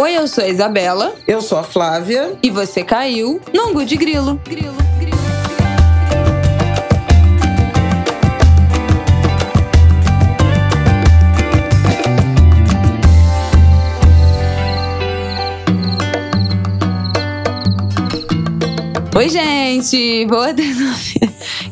Oi, eu sou a Isabela. Eu sou a Flávia. E você caiu no Angu de Grilo. Grilo. Oi, gente! Boa tarde.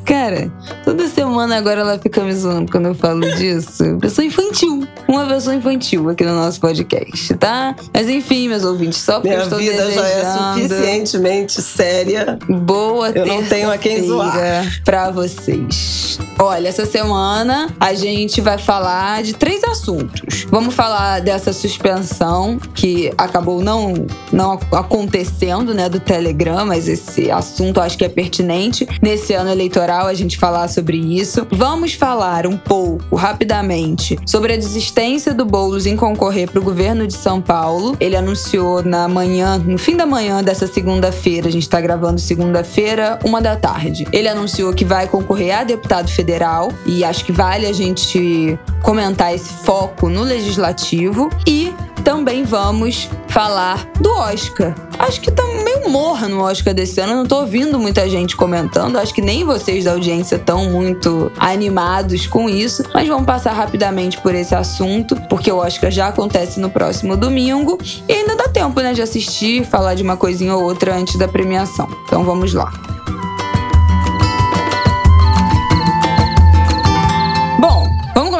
Cara, toda semana agora ela fica me zoando quando eu falo disso. Pessoa infantil. Uma pessoa infantil aqui no nosso podcast, tá? Mas enfim, meus ouvintes, só porque Minha eu estou vida desejando... já é suficientemente séria. Boa Eu não tenho a quem zoar. pra vocês. Olha, essa semana a gente vai falar de três assuntos. Vamos falar dessa suspensão que acabou não, não acontecendo, né, do Telegram, mas esse assunto eu acho que é pertinente nesse ano eleitoral a gente falar sobre isso. Vamos falar um pouco, rapidamente, sobre a desistência do Boulos em concorrer para o governo de São Paulo. Ele anunciou na manhã, no fim da manhã dessa segunda-feira, a gente está gravando segunda-feira, uma da tarde. Ele anunciou que vai concorrer a deputado federal e acho que vale a gente comentar esse foco no legislativo e também vamos falar do Oscar. Acho que tá meio morra no Oscar desse ano. Eu não tô ouvindo muita gente comentando. Acho que nem vocês da audiência estão muito animados com isso. Mas vamos passar rapidamente por esse assunto, porque o Oscar já acontece no próximo domingo. E ainda dá tempo, né, de assistir, falar de uma coisinha ou outra antes da premiação. Então vamos lá.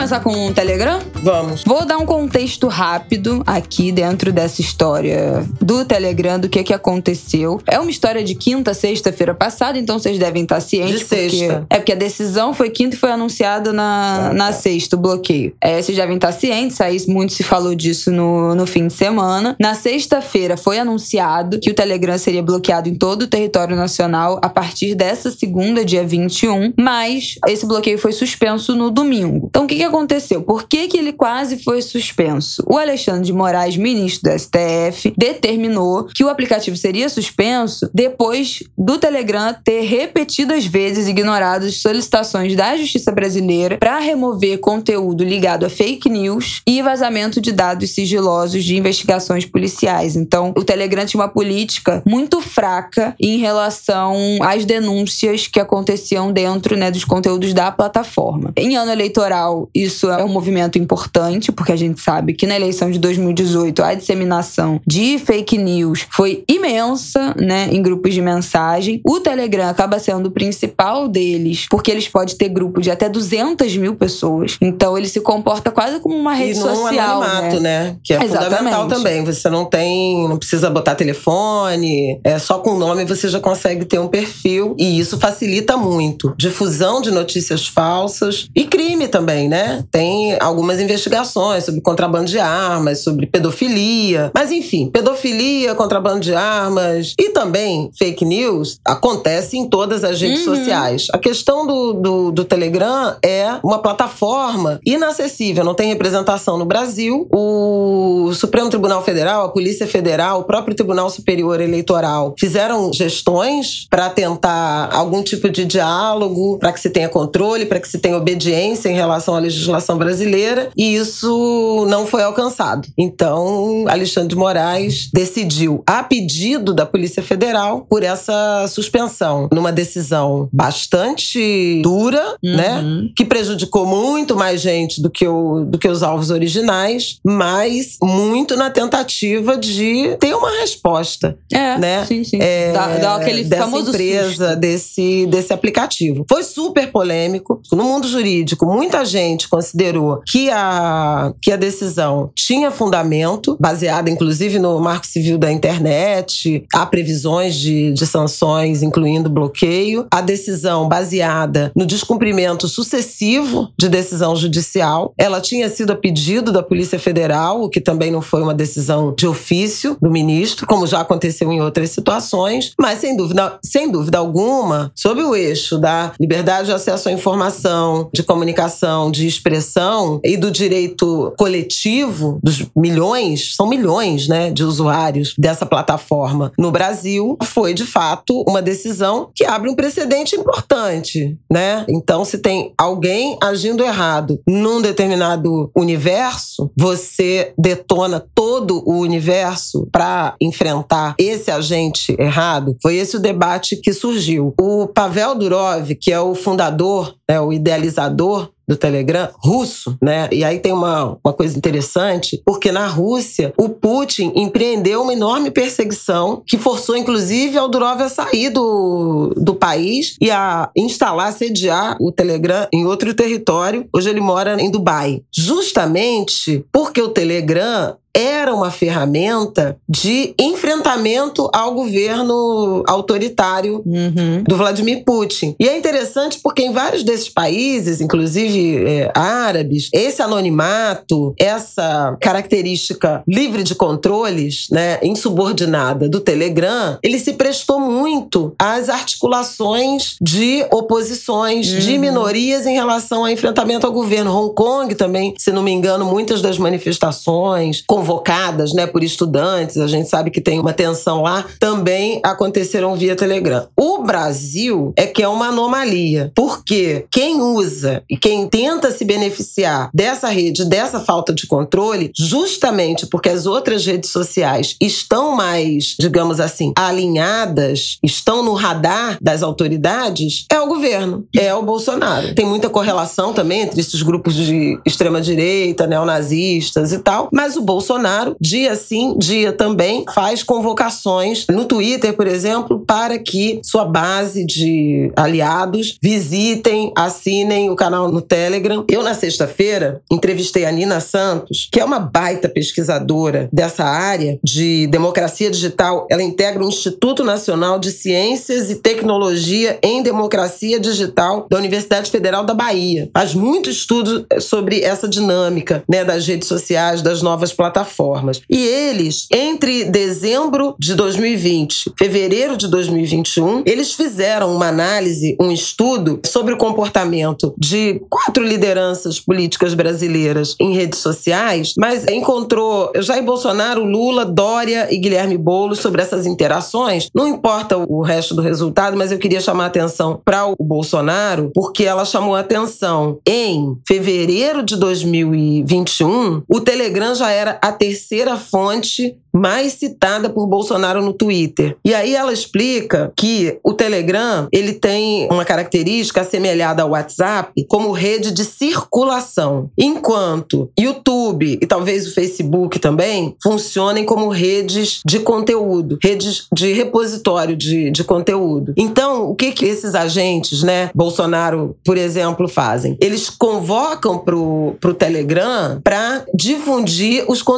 Começar com o Telegram? Vamos. Vou dar um contexto rápido aqui dentro dessa história do Telegram, do que que aconteceu. É uma história de quinta, sexta-feira passada, então vocês devem estar cientes. De sexta. Porque, é porque a decisão foi quinta e foi anunciada na, Ah, na tá. sexta, o bloqueio. É, vocês devem estar cientes, aí muito se falou disso no, no fim de semana. Na sexta-feira foi anunciado que o Telegram seria bloqueado em todo o território nacional a partir dessa segunda, dia 21, mas esse bloqueio foi suspenso no domingo. Então o que, que aconteceu? Por que, que ele quase foi suspenso? O Alexandre de Moraes, ministro do STF, determinou que o aplicativo seria suspenso depois do Telegram ter repetidas vezes ignorado solicitações da Justiça Brasileira para remover conteúdo ligado a fake news e vazamento de dados sigilosos de investigações policiais. Então, o Telegram tinha uma política muito fraca em relação às denúncias que aconteciam dentro né, dos conteúdos da plataforma. Em ano eleitoral, isso é um movimento importante, porque a gente sabe que na eleição de 2018 a disseminação de fake news foi imensa, né, em grupos de mensagem. O Telegram acaba sendo o principal deles, porque eles podem ter grupo de até 200 mil pessoas. Então ele se comporta quase como uma rede e num social, anonimato, né? né? Que é Exatamente. fundamental também. Você não tem, não precisa botar telefone, é só com o nome você já consegue ter um perfil e isso facilita muito. Difusão de notícias falsas e crime também, né? Tem algumas investigações sobre contrabando de armas, sobre pedofilia, mas enfim, pedofilia, contrabando de armas e também fake news acontece em todas as redes Uhum. sociais. A questão do, do, do Telegram é uma plataforma inacessível, não tem representação no Brasil. O Supremo Tribunal Federal, a Polícia Federal, o próprio Tribunal Superior Eleitoral fizeram gestões para tentar algum tipo de diálogo, para que se tenha controle, para que se tenha obediência em relação à legislação brasileira, e isso não foi alcançado. Então, Alexandre de Moraes decidiu, a pedido da Polícia Federal, por essa suspensão, numa decisão bastante dura, né? Uhum. que prejudicou muito mais gente do que, o, do que os alvos originais, mas muito na tentativa de ter uma resposta É, né? sim, sim. é, dá, dá aquele dessa famoso empresa, susto. desse, desse aplicativo. Foi super polêmico. No mundo jurídico, muita gente considerou que a, que a decisão tinha fundamento, baseada inclusive no Marco Civil da Internet, há previsões de, de sanções, incluindo bloqueio. A decisão baseada no descumprimento sucessivo de decisão judicial. Ela tinha sido a pedido da Polícia Federal, o que também não foi uma decisão de ofício do ministro, como já aconteceu em outras situações, mas sem dúvida, sem dúvida alguma, sob o eixo da liberdade de acesso à informação, de comunicação, de expressão e do direito coletivo dos milhões, são milhões, né, de usuários dessa plataforma no Brasil, foi de fato uma decisão que abre um precedente importante, né? Então, se tem alguém agindo errado num determinado universo, você detona todo o universo para enfrentar esse agente errado, foi esse o debate que surgiu. O Pavel Durov, que é o fundador, né, o idealizador do Telegram russo, né? E aí tem uma, uma coisa interessante, porque na Rússia o Putin empreendeu uma enorme perseguição que forçou inclusive ao Durov a sair do, do país e a instalar, sediar o Telegram em outro território. Hoje ele mora em Dubai. Justamente porque o Telegram era uma ferramenta de enfrentamento ao governo autoritário uhum. do Vladimir Putin. E é interessante porque em vários desses países, inclusive é, árabes, esse anonimato, essa característica livre de controles, né, insubordinada do Telegram, ele se prestou muito às articulações de oposições, uhum. de minorias em relação ao enfrentamento ao governo. Hong Kong também, se não me engano, muitas das manifestações, convocadas né, por estudantes, a gente sabe que tem uma tensão lá, também aconteceram via Telegram. O Brasil é que é uma anomalia, porque quem usa e quem tenta se beneficiar dessa rede, dessa falta de controle, justamente porque as outras redes sociais estão mais, digamos assim, alinhadas, estão no radar das autoridades, é o governo, é o Bolsonaro. Tem muita correlação também entre esses grupos de extrema-direita, neonazistas e tal, mas o Bolsonaro Bolsonaro, dia sim, dia também, faz convocações no Twitter, por exemplo, para que sua base de aliados visitem, assinem o canal no Telegram. Eu, na sexta-feira, entrevistei a Nina Santos, que é uma baita pesquisadora dessa área de democracia digital. Ela integra o Instituto Nacional de Ciências e Tecnologia em Democracia Digital da Universidade Federal da Bahia. Faz muito estudo sobre essa dinâmica né, das redes sociais, das novas plataformas plataformas. E eles, entre dezembro de 2020 fevereiro de 2021, eles fizeram uma análise, um estudo sobre o comportamento de quatro lideranças políticas brasileiras em redes sociais, mas encontrou Jair Bolsonaro, Lula, Dória e Guilherme Boulos sobre essas interações. Não importa o resto do resultado, mas eu queria chamar a atenção para o Bolsonaro, porque ela chamou a atenção em fevereiro de 2021, o Telegram já era a terceira fonte mais citada por Bolsonaro no Twitter. E aí ela explica que o Telegram, ele tem uma característica assemelhada ao WhatsApp como rede de circulação, enquanto YouTube e talvez o Facebook também funcionem como redes de conteúdo, redes de repositório de, de conteúdo. Então, o que que esses agentes, né, Bolsonaro, por exemplo, fazem? Eles convocam pro, pro Telegram para difundir os conteúdos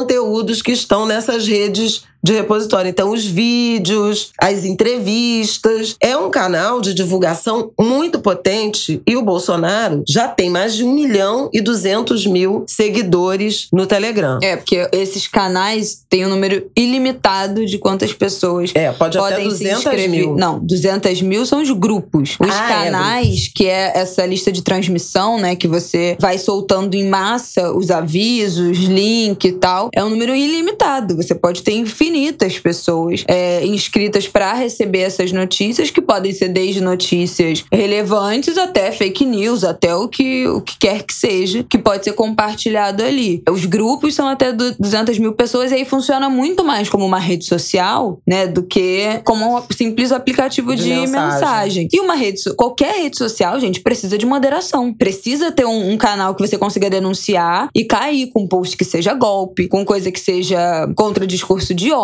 que estão nessas redes de repositório. Então, os vídeos, as entrevistas. É um canal de divulgação muito potente e o Bolsonaro já tem mais de 1 milhão e 200 mil seguidores no Telegram. É, porque esses canais têm um número ilimitado de quantas pessoas é, pode podem até 200 se inscrever. mil. Não, 200 mil são os grupos. Os Ah, é, canais, que é essa lista de transmissão, né, que você vai soltando em massa os avisos, link e tal, é um número ilimitado. Você pode ter infinitas pessoas é, inscritas para receber essas notícias, que podem ser desde notícias relevantes até fake news, até o que, o que quer que seja, que pode ser compartilhado ali. Os grupos são até du- 200 mil pessoas e aí funciona muito mais como uma rede social, né, do que como um simples aplicativo De de, mensagem. mensagem. E uma rede, qualquer rede social, gente, precisa de moderação. Precisa ter um, um canal que você consiga denunciar e cair com um post que seja golpe, com coisa que seja contra discurso de ódio,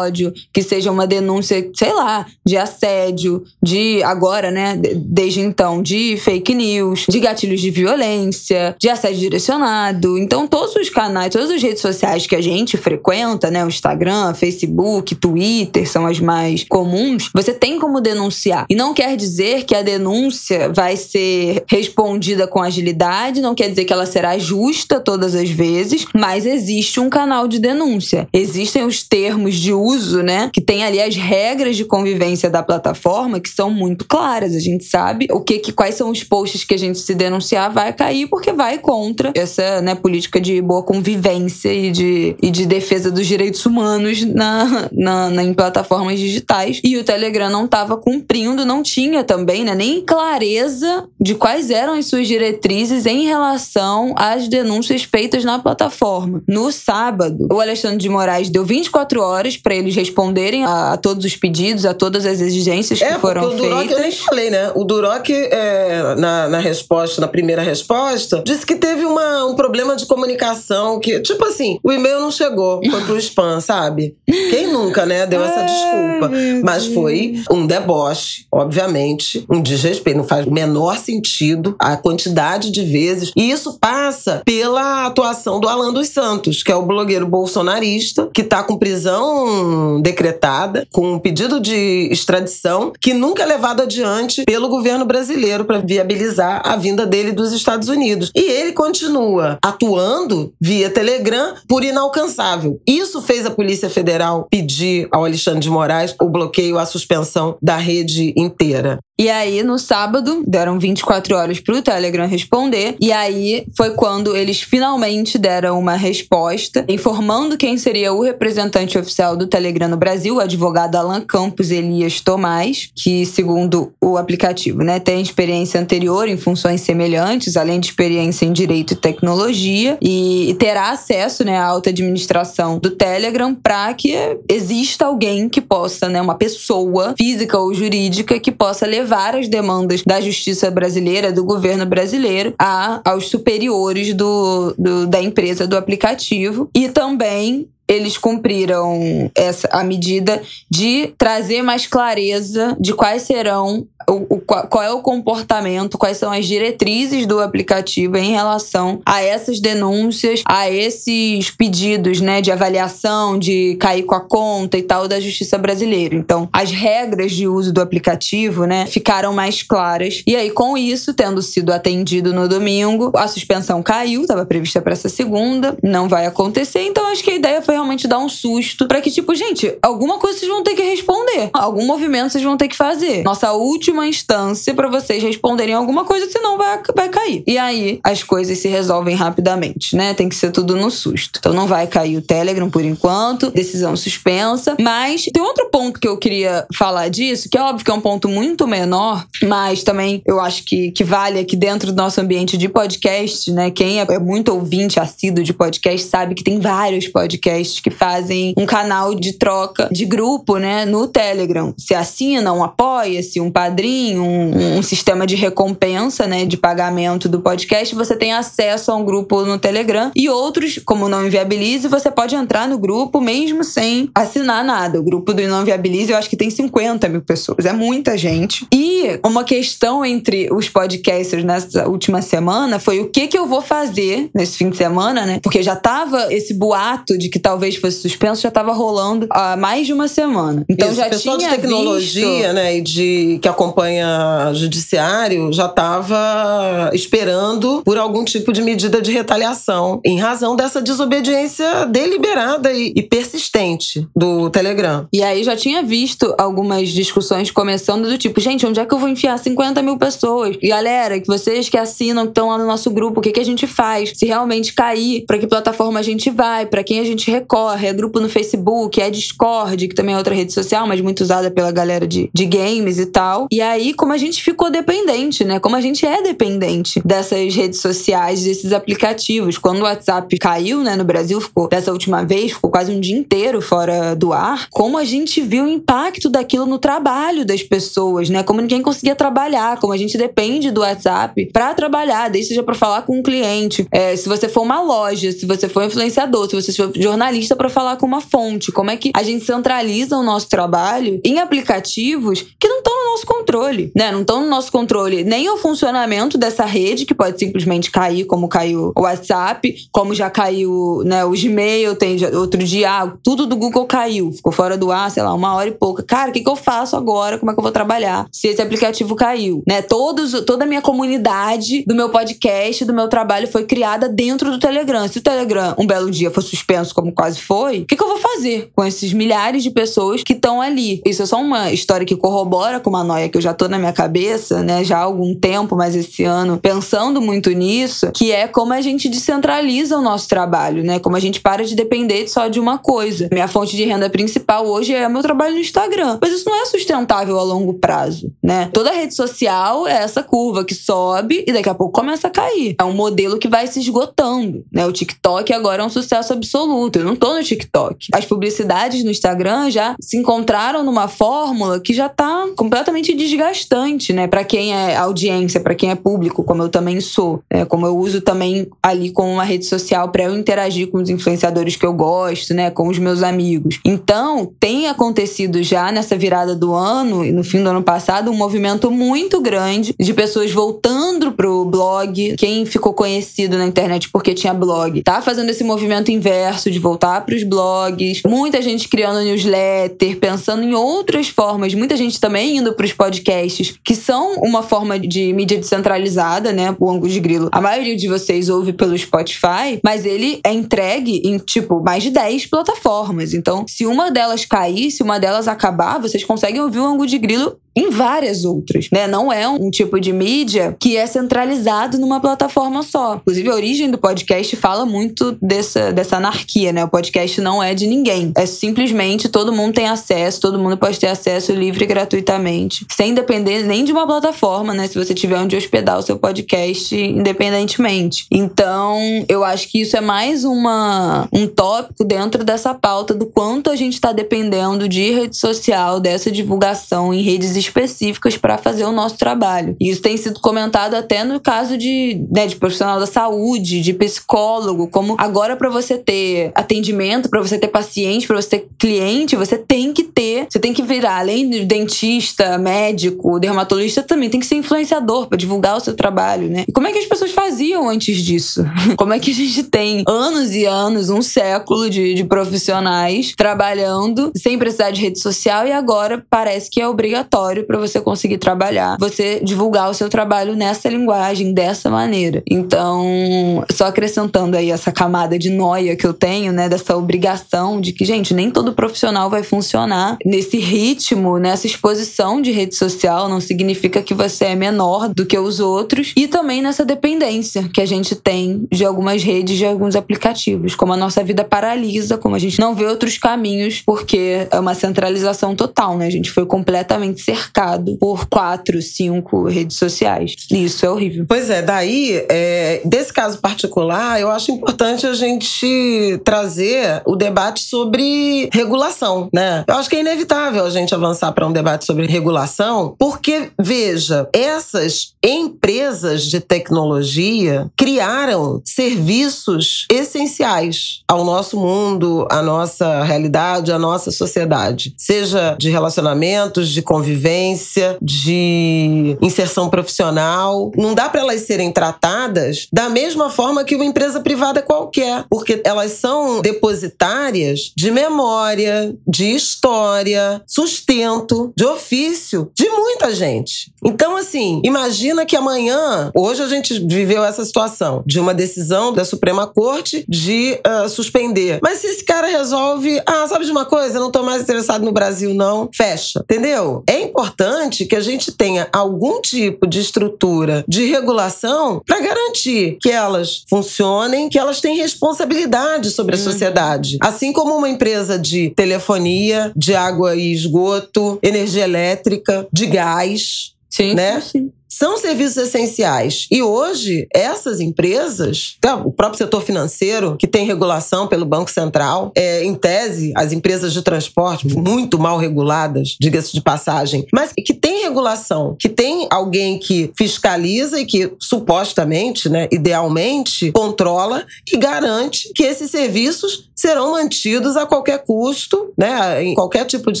que seja uma denúncia, sei lá, de assédio, de agora, né, de- desde então, de fake news, de gatilhos de violência, de assédio direcionado. Então, todos os canais, todas as redes sociais que a gente frequenta, né, o Instagram, Facebook, Twitter, são as mais comuns, você tem como denunciar. E não quer dizer que a denúncia vai ser respondida com agilidade, não quer dizer que ela será justa todas as vezes, mas existe um canal de denúncia. Existem os termos de uso, né? Que tem ali as regras de convivência da plataforma que são muito claras. A gente sabe o que, que quais são os posts que a gente se denunciar vai cair porque vai contra essa né, política de boa convivência e de, e de defesa dos direitos humanos na, na, na em plataformas digitais. E o Telegram não estava cumprindo, não tinha também, né, nem clareza de quais eram as suas diretrizes em relação às denúncias feitas na plataforma. No sábado, o Alexandre de Moraes deu 24 horas para eles responderem a, a, todos os pedidos, a todas as exigências é, que foram o Duroc, feitas. Eu nem falei, né? O Duroc, é, na, na resposta, na primeira resposta, disse que teve uma, um problema de comunicação, que, tipo assim, o e-mail não chegou, foi pro spam, sabe? Quem nunca, né, deu essa desculpa? Mas foi um deboche, obviamente, um desrespeito. Não faz o menor sentido a quantidade de vezes. E isso passa pela atuação do Alan dos Santos, que é o blogueiro bolsonarista, que tá com prisão decretada, com um pedido de extradição, que nunca é levado adiante pelo governo brasileiro para viabilizar a vinda dele dos Estados Unidos. E ele continua atuando via Telegram por inalcançável. Isso fez a Polícia Federal pedir ao Alexandre de Moraes o bloqueio, a suspensão da rede inteira. E aí, no sábado, deram 24 horas para o Telegram responder. E aí foi quando eles finalmente deram uma resposta, informando quem seria o representante oficial do Telegram no Brasil, o advogado Alan Campos Elias Tomás, que, segundo o aplicativo, né, tem experiência anterior em funções semelhantes, além de experiência em direito e tecnologia, e terá acesso né, à alta administração do Telegram para que exista alguém que possa, né, uma pessoa física ou jurídica que possa levar várias demandas da justiça brasileira, do governo brasileiro, a, aos superiores do, do da empresa do aplicativo. E também eles cumpriram essa a medida de trazer mais clareza de quais serão o, o, qual é o comportamento, quais são as diretrizes do aplicativo em relação a essas denúncias, a esses pedidos né, de avaliação, de cair com a conta e tal da justiça brasileira. Então, as regras de uso do aplicativo né, ficaram mais claras. E aí, com isso, tendo sido atendido no domingo, a suspensão caiu, estava prevista para essa segunda, não vai acontecer. Então, acho que a ideia foi realmente dar um susto para que, tipo, gente, alguma coisa vocês vão ter que responder, algum movimento vocês vão ter que fazer. Nossa última última instância para vocês responderem alguma coisa, senão vai, vai cair. E aí as coisas se resolvem rapidamente, né? Tem que ser tudo no susto. Então não vai cair o Telegram por enquanto, decisão suspensa. Mas tem outro ponto que eu queria falar disso, que é óbvio que é um ponto muito menor, mas também eu acho que, que vale aqui dentro do nosso ambiente de podcast, né? Quem é, é muito ouvinte assíduo de podcast sabe que tem vários podcasts que fazem um canal de troca de grupo, né? No Telegram. Se assina, um apoia-se, um padrinho um, um, sistema de recompensa, né, de pagamento do podcast, você tem acesso a um grupo no Telegram. E outros, como Não Inviabilize, você pode entrar no grupo mesmo sem assinar nada. O grupo do Não Inviabilize, eu acho que tem 50 mil pessoas. É muita gente. E uma questão entre os podcasters nessa última semana foi o que, que eu vou fazer nesse fim de semana, né? Porque já tava esse boato de que talvez fosse suspenso, já tava rolando há mais de uma semana. Então Isso, já pessoal tinha de tecnologia, visto... né, e de que acompanha acompanha judiciário já estava esperando por algum tipo de medida de retaliação em razão dessa desobediência deliberada e, e persistente do Telegram. E aí já tinha visto algumas discussões começando do tipo, gente, onde é que eu vou enfiar 50 mil pessoas? E galera, que vocês que assinam, que estão lá no nosso grupo, o que, que a gente faz? Se realmente cair, para que plataforma a gente vai? Para quem a gente recorre? É grupo no Facebook, é Discord, que também é outra rede social, mas muito usada pela galera de, de games e tal. E aí, como a gente ficou dependente, né? Como a gente é dependente dessas redes sociais, desses aplicativos. Quando o WhatsApp caiu, né, no Brasil, ficou dessa última vez, ficou quase um dia inteiro fora do ar. Como a gente viu o impacto daquilo no trabalho das pessoas, né? Como ninguém conseguia trabalhar, como a gente depende do WhatsApp para trabalhar, desde seja para falar com um cliente, é, se você for uma loja, se você for influenciador, se você for jornalista para falar com uma fonte, como é que a gente centraliza o nosso trabalho em aplicativos que não estão no nosso controle, né? Não estão no nosso controle nem o funcionamento dessa rede, que pode simplesmente cair, como caiu o WhatsApp, como já caiu né, o Gmail, tem outro dia, ah, tudo do Google caiu, ficou fora do ar, sei lá, uma hora e pouca. Cara, o que, que eu faço agora? Como é que eu vou trabalhar se esse aplicativo caiu? Né? Todos, toda a minha comunidade do meu podcast, do meu trabalho foi criada dentro do Telegram. Se o Telegram um belo dia for suspenso, como quase foi, o que, que eu vou fazer com esses milhares de pessoas que estão ali? Isso é só uma história que corrobora com uma noia que eu já tô na minha cabeça, né, já há algum tempo, mas esse ano, pensando muito nisso, que é como a gente descentraliza o nosso trabalho, né? Como a gente para de depender só de uma coisa. Minha fonte de renda principal hoje é meu trabalho no Instagram. Mas isso não é sustentável a longo prazo, né? Toda rede social é essa curva que sobe e daqui a pouco começa a cair. É um modelo que vai se esgotando, né? O TikTok agora é um sucesso absoluto. Eu não tô no TikTok. As publicidades no Instagram já se encontraram numa fórmula que já tá completamente desgastante, né? Para quem é audiência, para quem é público, como eu também sou, né? como eu uso também ali como uma rede social para eu interagir com os influenciadores que eu gosto, né? Com os meus amigos. Então, tem acontecido já nessa virada do ano e no fim do ano passado um movimento muito grande de pessoas voltando pro blog. Quem ficou conhecido na internet porque tinha blog, tá fazendo esse movimento inverso de voltar pros blogs. Muita gente criando newsletter, pensando em outras formas. Muita gente também indo pros podcasts, que são uma forma de mídia descentralizada, né? O Angus de Grilo. A maioria de vocês ouve pelo Spotify, mas ele é entregue em, tipo, mais de 10 plataformas. Então, se uma delas cair, se uma delas acabar, vocês conseguem ouvir o Angus de Grilo em várias outras, né? Não é um tipo de mídia que é centralizado numa plataforma só. Inclusive, a origem do podcast fala muito dessa, dessa anarquia, né? O podcast não é de ninguém. É simplesmente todo mundo tem acesso, todo mundo pode ter acesso livre e gratuitamente, sem depender nem de uma plataforma, né? Se você tiver onde hospedar o seu podcast independentemente. Então, eu acho que isso é mais uma, um tópico dentro dessa pauta do quanto a gente está dependendo de rede social, dessa divulgação em redes específicas para fazer o nosso trabalho. E isso tem sido comentado até no caso de, né, de profissional da saúde, de psicólogo, como agora para você ter atendimento, para você ter paciente, para você ter cliente, você tem que ter, você tem que virar além de dentista, médico, dermatologista, também tem que ser influenciador para divulgar o seu trabalho, né? E como é que as pessoas faziam antes disso? Como é que a gente tem anos e anos, um século de, de profissionais trabalhando sem precisar de rede social e agora parece que é obrigatório para você conseguir trabalhar, você divulgar o seu trabalho nessa linguagem, dessa maneira. Então, só acrescentando aí essa camada de noia que eu tenho, né, dessa obrigação de que, gente, nem todo profissional vai funcionar nesse ritmo, nessa exposição de rede social, não significa que você é menor do que os outros, e também nessa dependência que a gente tem de algumas redes, de alguns aplicativos, como a nossa vida paralisa, como a gente não vê outros caminhos, porque é uma centralização total, né? A gente foi completamente cercado cercado por quatro, cinco redes sociais. Isso é horrível. Pois é, daí, é, desse caso particular, eu acho importante a gente trazer o debate sobre regulação, né? Eu acho que é inevitável a gente avançar para um debate sobre regulação, porque, veja, essas empresas de tecnologia criaram serviços essenciais ao nosso mundo, à nossa realidade, à nossa sociedade, seja de relacionamentos, de convivência vivência, de inserção profissional. Não dá para elas serem tratadas da mesma forma que uma empresa privada qualquer, porque elas são depositárias de memória, de história, sustento, de ofício de muita gente. Então, assim, imagina que amanhã, hoje a gente viveu essa situação de uma decisão da Suprema Corte de uh, suspender. Mas se esse cara resolve, ah, sabe de uma coisa? Eu não tô mais interessado no Brasil, não, fecha. Entendeu? É importante importante que a gente tenha algum tipo de estrutura de regulação para garantir que elas funcionem, que elas têm responsabilidade sobre a uhum. sociedade. Assim como uma empresa de telefonia, de água e esgoto, energia elétrica, de gás. Sim, né? sim. São serviços essenciais. E hoje, essas empresas, o próprio setor financeiro, que tem regulação pelo Banco Central, é, em tese, as empresas de transporte, muito mal reguladas, diga-se de passagem, mas que tem regulação, que tem alguém que fiscaliza e que supostamente, né, idealmente, controla e garante que esses serviços serão mantidos a qualquer custo, né, em qualquer tipo de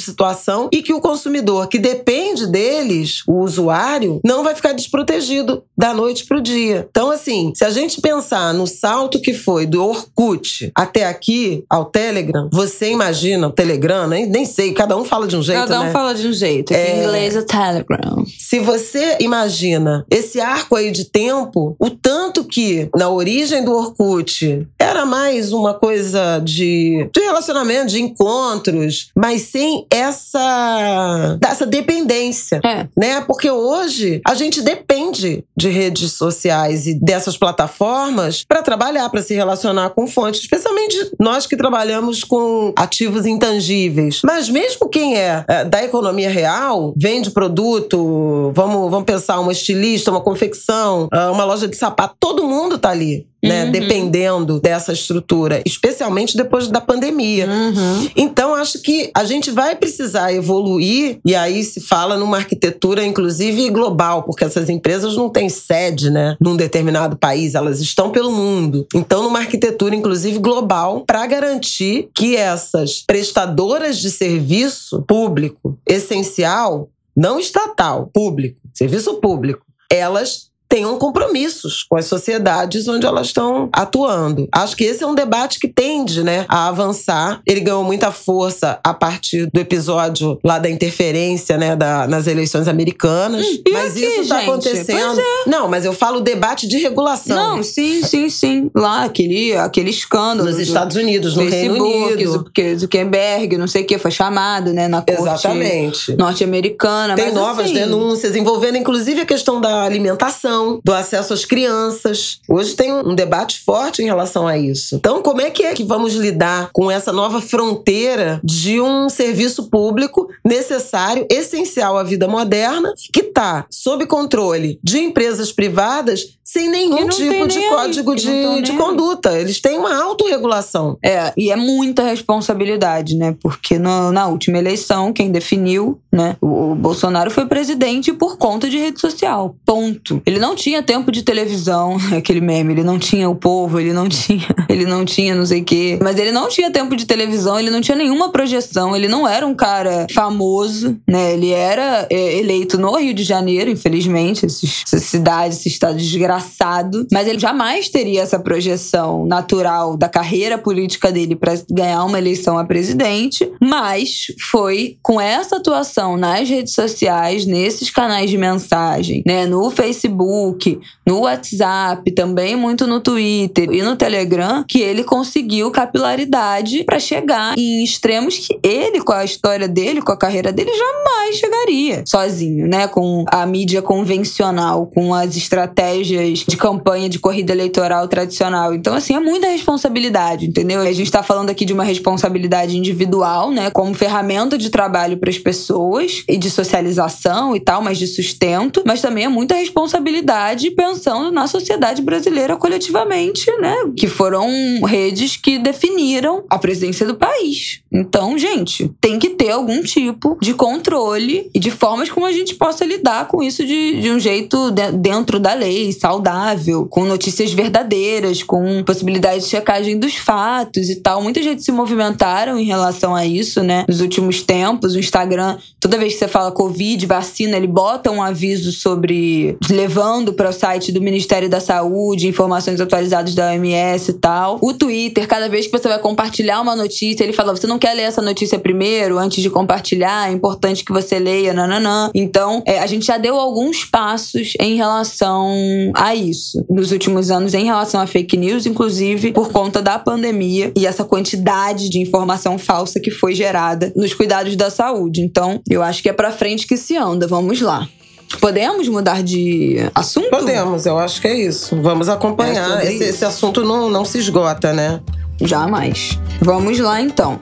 situação, e que o consumidor que depende deles, o usuário, não vai ficar desprotegido da noite para o dia. Então, assim, se a gente pensar no salto que foi do Orkut até aqui ao Telegram, você imagina o Telegram, nem, nem sei, cada um fala de um jeito, Cada um né? fala de um jeito. É... Em inglês é Telegram. Se você imagina esse arco aí de tempo, o tanto que na origem do Orkut era mais uma coisa de, de relacionamento, de encontros, mas sem essa, essa dependência, É. né? Porque hoje a gente depende de redes sociais e dessas plataformas para trabalhar, para se relacionar com fontes, especialmente nós que trabalhamos com ativos intangíveis. Mas mesmo quem é, é, da economia real, vende produto, vamos, vamos pensar uma estilista, uma confecção, ah, uma loja de sapato, todo mundo tá ali. Né, Uhum. dependendo dessa estrutura, especialmente depois da pandemia. Uhum. Então, acho que a gente vai precisar evoluir, e aí se fala numa arquitetura, inclusive, global, porque essas empresas não têm sede, né, num determinado país, elas estão pelo mundo. Então, numa arquitetura, inclusive, global, para garantir que essas prestadoras de serviço público essencial, não estatal, público, serviço público, elas tenham compromissos com as sociedades onde elas estão atuando. Acho que esse é um debate que tende né, a avançar. Ele ganhou muita força a partir do episódio lá da interferência né, da, nas eleições americanas. Hum, mas aqui, isso está acontecendo. É. Não, mas eu falo debate de regulação. Não, sim, sim, sim. Lá, aquele, aquele escândalo. nos do Estados Unidos, no Reino Facebook, Unido. Zuc- Zuckerberg, não sei o que, foi chamado, né, na corte norte-americana. Tem mas, novas assim, denúncias envolvendo, inclusive, a questão da alimentação, do acesso às crianças. Hoje tem um debate forte em relação a isso. Então, como é que é que vamos lidar com essa nova fronteira de um serviço público necessário, essencial à vida moderna, que está sob controle de empresas privadas sem nenhum tipo de aí, código de, de aí. conduta? Eles têm uma autorregulação. É, e é muita responsabilidade, né? Porque no- na última eleição, quem definiu, né? O, o Bolsonaro foi presidente por conta de rede social. Ponto. Ele não tinha tempo de televisão, aquele meme, ele não tinha o povo, ele não tinha, ele não tinha não sei o quê. Mas ele não tinha tempo de televisão, ele não tinha nenhuma projeção, ele não era um cara famoso, né? Ele era é, eleito no Rio de Janeiro, infelizmente, esses- essa cidade, esse estado desgraçado. Mas ele jamais teria essa projeção natural da carreira política dele para ganhar uma eleição a presidente. Mas foi com essa atuação nas redes sociais, nesses canais de mensagem, né? No Facebook, no WhatsApp, também muito no Twitter e no Telegram, que ele conseguiu capilaridade para chegar em extremos que ele, com a história dele, com a carreira dele, jamais chegaria sozinho, né? Com a mídia convencional, com as estratégias de campanha de corrida eleitoral tradicional. Então, assim, é muita responsabilidade, entendeu? A gente tá falando aqui de uma responsabilidade individual, né? Como ferramenta de trabalho para as pessoas e de socialização e tal, mas de sustento, mas também é muita responsabilidade pensando na sociedade brasileira coletivamente, né? Que foram redes que definiram a presidência do país. Então, gente, tem que ter algum tipo de controle e de formas como a gente possa lidar com isso de, de um jeito de- dentro da lei, saudável, com notícias verdadeiras, com possibilidade de checagem dos fatos e tal. Muita gente se movimentaram em relação a isso, né? Nos últimos tempos, o Instagram, toda vez que você fala Covid, vacina, ele bota um aviso sobre levando para o site do Ministério da Saúde, informações atualizadas da OMS e tal. O Twitter, cada vez que você vai compartilhar uma notícia, ele fala: você não quer ler essa notícia primeiro, antes de compartilhar? É importante que você leia, nananã. Então, é, a gente já deu alguns passos em relação a isso nos últimos anos, em relação a fake news, inclusive por conta da pandemia e essa quantidade de informação falsa que foi gerada nos cuidados da saúde. Então, eu acho que é pra frente que se anda. Vamos lá. Podemos mudar de assunto? Podemos, eu acho que é isso. Vamos É acompanhar. sobre esse, isso. esse assunto não, não se esgota, né? Jamais. Vamos lá então.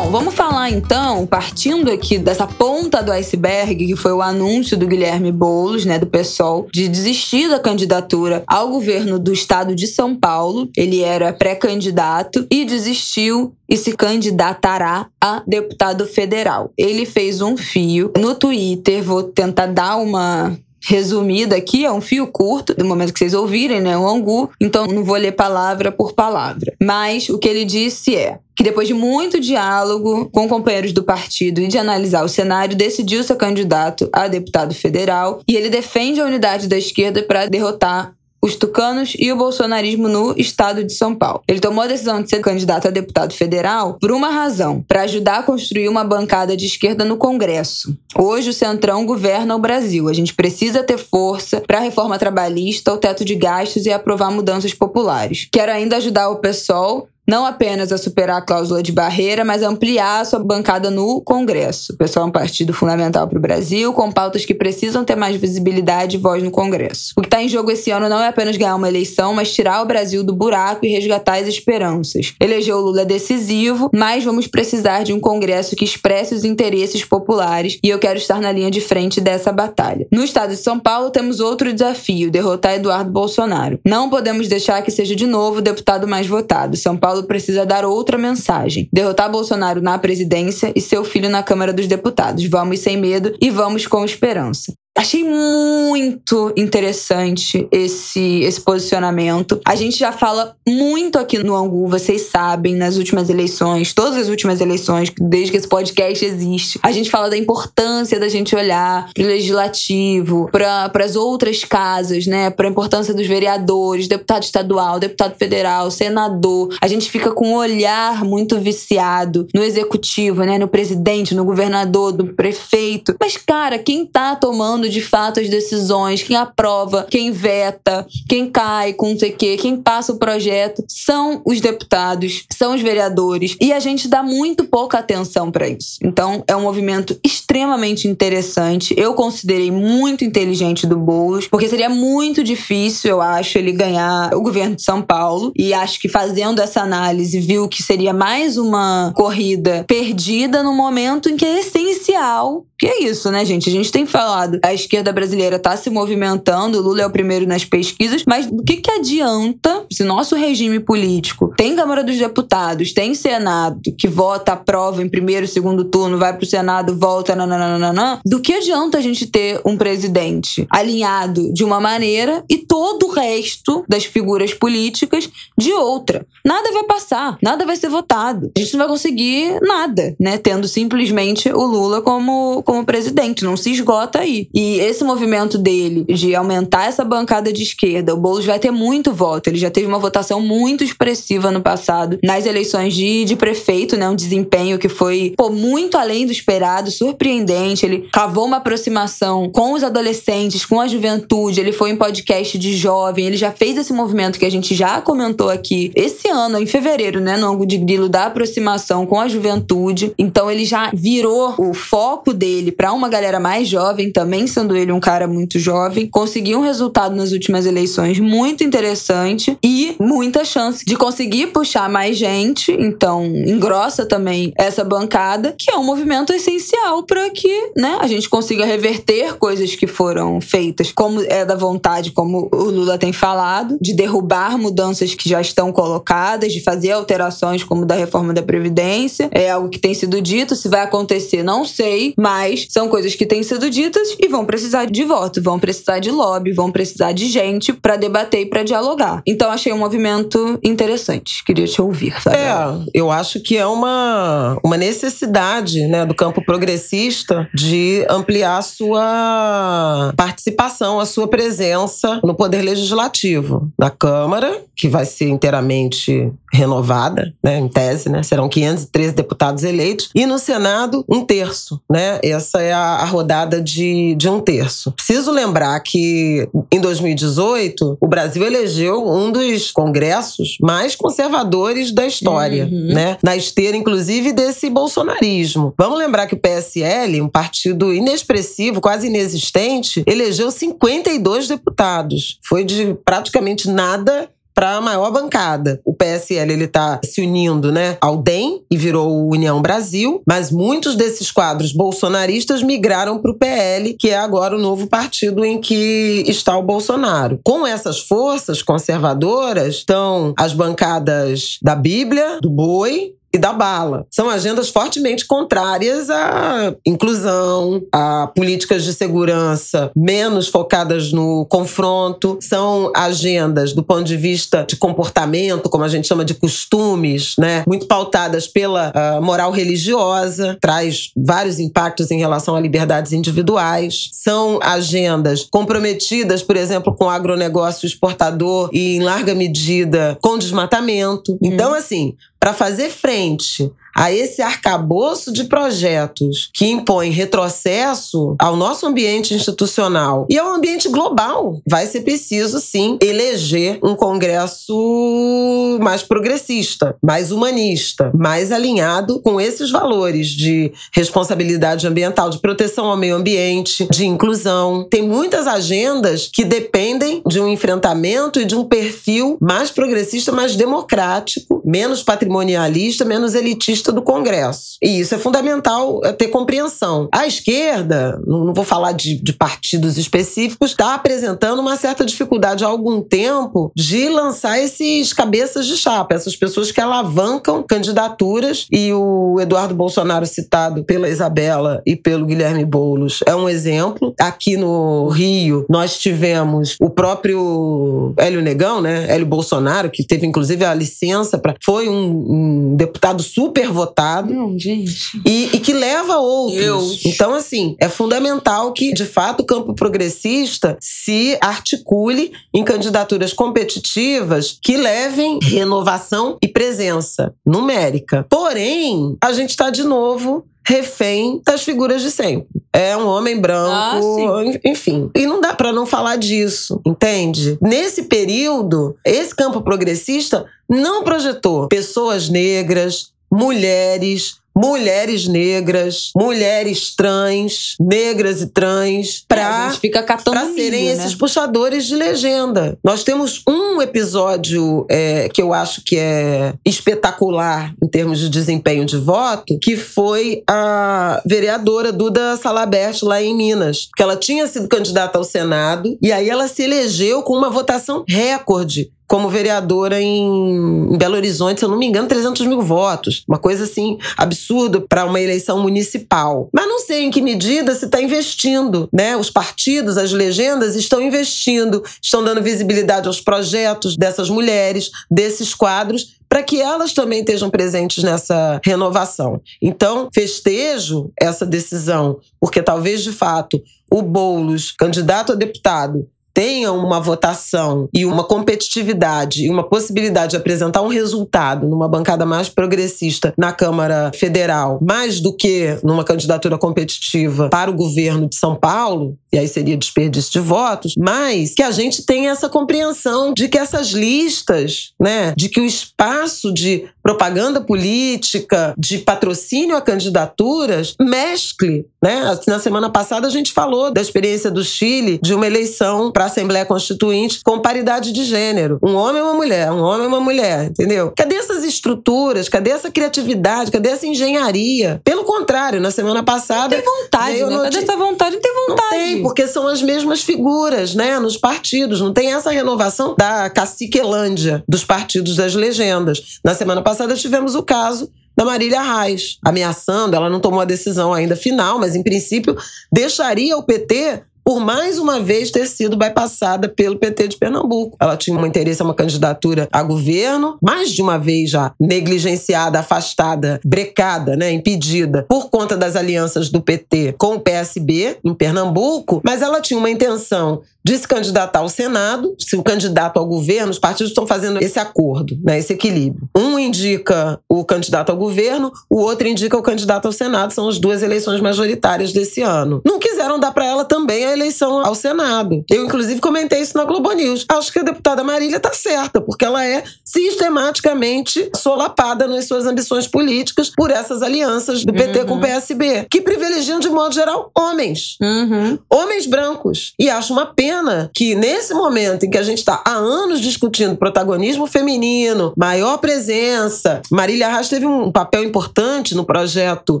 Vamos falar então, partindo aqui dessa ponta do iceberg, que foi o anúncio do Guilherme Boulos, né, do PSOL, de desistir da candidatura ao governo do estado de São Paulo. Ele era pré-candidato e desistiu e se candidatará a deputado federal. Ele fez um fio no Twitter, vou tentar dar uma resumida aqui, é um fio curto, do momento que vocês ouvirem, né? Um angu, então não vou ler palavra por palavra. Mas o que ele disse é: que depois de muito diálogo com companheiros do partido e de analisar o cenário, decidiu ser candidato a deputado federal e ele defende a unidade da esquerda para derrotar os tucanos e o bolsonarismo no estado de São Paulo. Ele tomou a decisão de ser candidato a deputado federal por uma razão: para ajudar a construir uma bancada de esquerda no Congresso. Hoje o Centrão governa o Brasil. A gente precisa ter força para a reforma trabalhista, o teto de gastos e aprovar mudanças populares. Quero ainda ajudar o PSOL não apenas a superar a cláusula de barreira, mas ampliar a sua bancada no Congresso. O pessoal é um partido fundamental para o Brasil, com pautas que precisam ter mais visibilidade e voz no Congresso. O que está em jogo esse ano não é apenas ganhar uma eleição, mas tirar o Brasil do buraco e resgatar as esperanças. Eleger o Lula é decisivo, mas vamos precisar de um Congresso que expresse os interesses populares e eu quero estar na linha de frente dessa batalha. No estado de São Paulo, temos outro desafio: derrotar Eduardo Bolsonaro. Não podemos deixar que seja de novo o deputado mais votado. São Paulo Precisa dar outra mensagem: derrotar Bolsonaro na presidência e seu filho na Câmara dos Deputados. Vamos sem medo e vamos com esperança. Achei muito interessante esse, esse posicionamento. A gente já fala muito aqui no Angu, vocês sabem, nas últimas eleições, todas as últimas eleições, desde que esse podcast existe. A gente fala da importância da gente olhar para o legislativo, para as outras casas, né? Para a importância dos vereadores, deputado estadual, deputado federal, senador. A gente fica com um olhar muito viciado no executivo, né? No presidente, no governador, no prefeito. Mas, cara, quem tá tomando de fato as decisões, quem aprova, quem veta, quem cai com não sei o quê, quem passa o projeto, são os deputados, são os vereadores. E a gente dá muito pouca atenção para isso. Então, é um movimento extremamente interessante. Eu considerei muito inteligente do Boulos, porque seria muito difícil, eu acho, ele ganhar o governo de São Paulo. E acho que fazendo essa análise, viu que seria mais uma corrida perdida no momento em que é essencial. Que é isso, né, gente? A gente tem falado a esquerda brasileira está se movimentando, Lula é o primeiro nas pesquisas, mas o que, que adianta se nosso regime político tem Câmara dos Deputados, tem Senado, que vota, aprova em primeiro, segundo turno, vai pro Senado, volta, nananana, do que adianta a gente ter um presidente alinhado de uma maneira e todo o resto das figuras políticas de outra? Nada vai passar, nada vai ser votado. A gente não vai conseguir nada, né? Tendo simplesmente o Lula como, como presidente. Não se esgota aí. Esse movimento dele de aumentar essa bancada de esquerda, o Boulos vai ter muito voto. Ele já teve uma votação muito expressiva no passado nas eleições de, de prefeito, né? Um desempenho que foi pô, muito além do esperado, surpreendente. Ele cavou uma aproximação com os adolescentes, com a juventude. Ele foi em podcast de jovem. Ele já fez esse movimento que a gente já comentou aqui esse ano, em fevereiro, né? No ângulo de grilo da aproximação com a juventude. Então ele já virou o foco dele para uma galera mais jovem também sendo ele um cara muito jovem, conseguiu um resultado nas últimas eleições muito interessante e muita chance de conseguir puxar mais gente. Então, engrossa também essa bancada, que é um movimento essencial para que né, a gente consiga reverter coisas que foram feitas, como é da vontade, como o Lula tem falado, de derrubar mudanças que já estão colocadas, de fazer alterações como da reforma da Previdência. É algo que tem sido dito, se vai acontecer, não sei, mas são coisas que têm sido ditas e vão precisar de voto, vão precisar de lobby, vão precisar de gente para debater e para dialogar. Então achei um movimento interessante. Queria te ouvir, sabe? É, eu acho que é uma, uma necessidade né, do campo progressista de ampliar a sua participação, a sua presença no poder legislativo, na Câmara, que vai ser inteiramente renovada, né, em tese, né, serão 513 deputados eleitos, e no Senado, um terço. Né? Essa é a, a rodada de de, um terço. Preciso lembrar que em 2018 o Brasil elegeu um dos congressos mais conservadores da história, uhum. né? Na esteira, inclusive, desse bolsonarismo. Vamos lembrar que o PSL, um partido inexpressivo, quase inexistente, elegeu 52 deputados. Foi de praticamente nada para a maior bancada. O PSL ele está se unindo, né, ao DEM e virou União Brasil, mas muitos desses quadros bolsonaristas migraram para o PL, que é agora o novo partido em que está o Bolsonaro. Com essas forças conservadoras estão as bancadas da Bíblia, do Boi, e da bala. São agendas fortemente contrárias à inclusão, a políticas de segurança menos focadas no confronto. São agendas do ponto de vista de comportamento, como a gente chama de costumes, né? Muito pautadas pela uh, moral religiosa, traz vários impactos em relação a liberdades individuais. São agendas comprometidas, por exemplo, com o agronegócio exportador e, em larga medida, com desmatamento. Então, assim, para fazer frente a esse arcabouço de projetos que impõe retrocesso ao nosso ambiente institucional e ao ambiente global, vai ser preciso, sim, eleger um Congresso mais progressista, mais humanista, mais alinhado com esses valores de responsabilidade ambiental, de proteção ao meio ambiente, de inclusão. Tem muitas agendas que dependem de um enfrentamento e de um perfil mais progressista, mais democrático, menos patrimonialista, menos elitista do Congresso. E isso é fundamental é ter compreensão. A esquerda, não vou falar de, de partidos específicos, está apresentando uma certa dificuldade há algum tempo de lançar esses cabeças de chapa, essas pessoas que alavancam candidaturas. E o Eduardo Bolsonaro, citado pela Isabela e pelo Guilherme Boulos, é um exemplo. Aqui no Rio, nós tivemos o próprio Hélio Negão, né? Hélio Bolsonaro, que teve inclusive a licença para. Foi um, um deputado super votado. Não, gente. E, e que leva outros. Deus. Então, assim, é fundamental que, de fato, o campo progressista se articule em candidaturas competitivas que levem renovação e presença numérica. Porém, a gente está de novo refém das figuras de sempre. É um homem branco, ah, enfim. E não dá para não falar disso, entende? Nesse período, esse campo progressista não projetou pessoas negras, mulheres, mulheres negras, mulheres trans, negras e trans, para é, serem né? esses puxadores de legenda. Nós temos um episódio é, que eu acho que é espetacular em termos de desempenho de voto, que foi a vereadora Duda Salabert lá em Minas, que ela tinha sido candidata ao Senado e aí ela se elegeu com uma votação recorde como vereadora em, Belo Horizonte, se eu não me engano, 300 mil votos. Uma coisa assim absurda para uma eleição municipal. Mas não sei em que medida se está investindo, né? Os partidos, as legendas estão investindo, estão dando visibilidade aos projetos dessas mulheres, desses quadros, para que elas também estejam presentes nessa renovação. Então, festejo essa decisão, porque talvez de fato o Boulos, candidato a deputado, tenham uma votação e uma competitividade e uma possibilidade de apresentar um resultado numa bancada mais progressista na Câmara Federal, mais do que numa candidatura competitiva para o governo de São Paulo, e aí seria desperdício de votos, mas que a gente tenha essa compreensão de que essas listas, né, de que o espaço de propaganda política, de patrocínio a candidaturas, mescle, né? Na semana passada a gente falou da experiência do Chile de uma eleição para a Assembleia Constituinte com paridade de gênero. Um homem e uma mulher, um homem e uma mulher, entendeu? Cadê essas estruturas? Cadê essa criatividade? Cadê essa engenharia? Pelo contrário, na semana passada. Tem vontade, né? Cadê essa vontade? Não tem vontade. Não tem, porque são as mesmas figuras, né? Nos partidos. Não tem essa renovação da caciquelândia dos partidos das legendas. Na semana passada tivemos o caso da Marília Reis, ameaçando, ela não tomou a decisão ainda final, mas em princípio deixaria o PT por mais uma vez ter sido bypassada pelo PT de Pernambuco. Ela tinha um interesse, uma candidatura a governo, mais de uma vez já negligenciada, afastada, brecada, né, impedida por conta das alianças do PT com o PSB em Pernambuco, mas ela tinha uma intenção de se candidatar ao Senado, se o candidato ao governo, os partidos estão fazendo esse acordo, né, esse equilíbrio. Um indica o candidato ao governo, o outro indica o candidato ao Senado, são as duas eleições majoritárias desse ano. Não quiseram dar para ela também a eleição ao Senado. Eu, inclusive, comentei isso na Globo News. Acho que a deputada Marília está certa, porque ela é sistematicamente solapada nas suas ambições políticas por essas alianças do PT uhum. com o PSB, que privilegiam, de modo geral, homens. Uhum. Homens brancos. E acho uma pena pena que nesse momento em que a gente está há anos discutindo protagonismo feminino, maior presença, Marília Arras teve um papel importante no projeto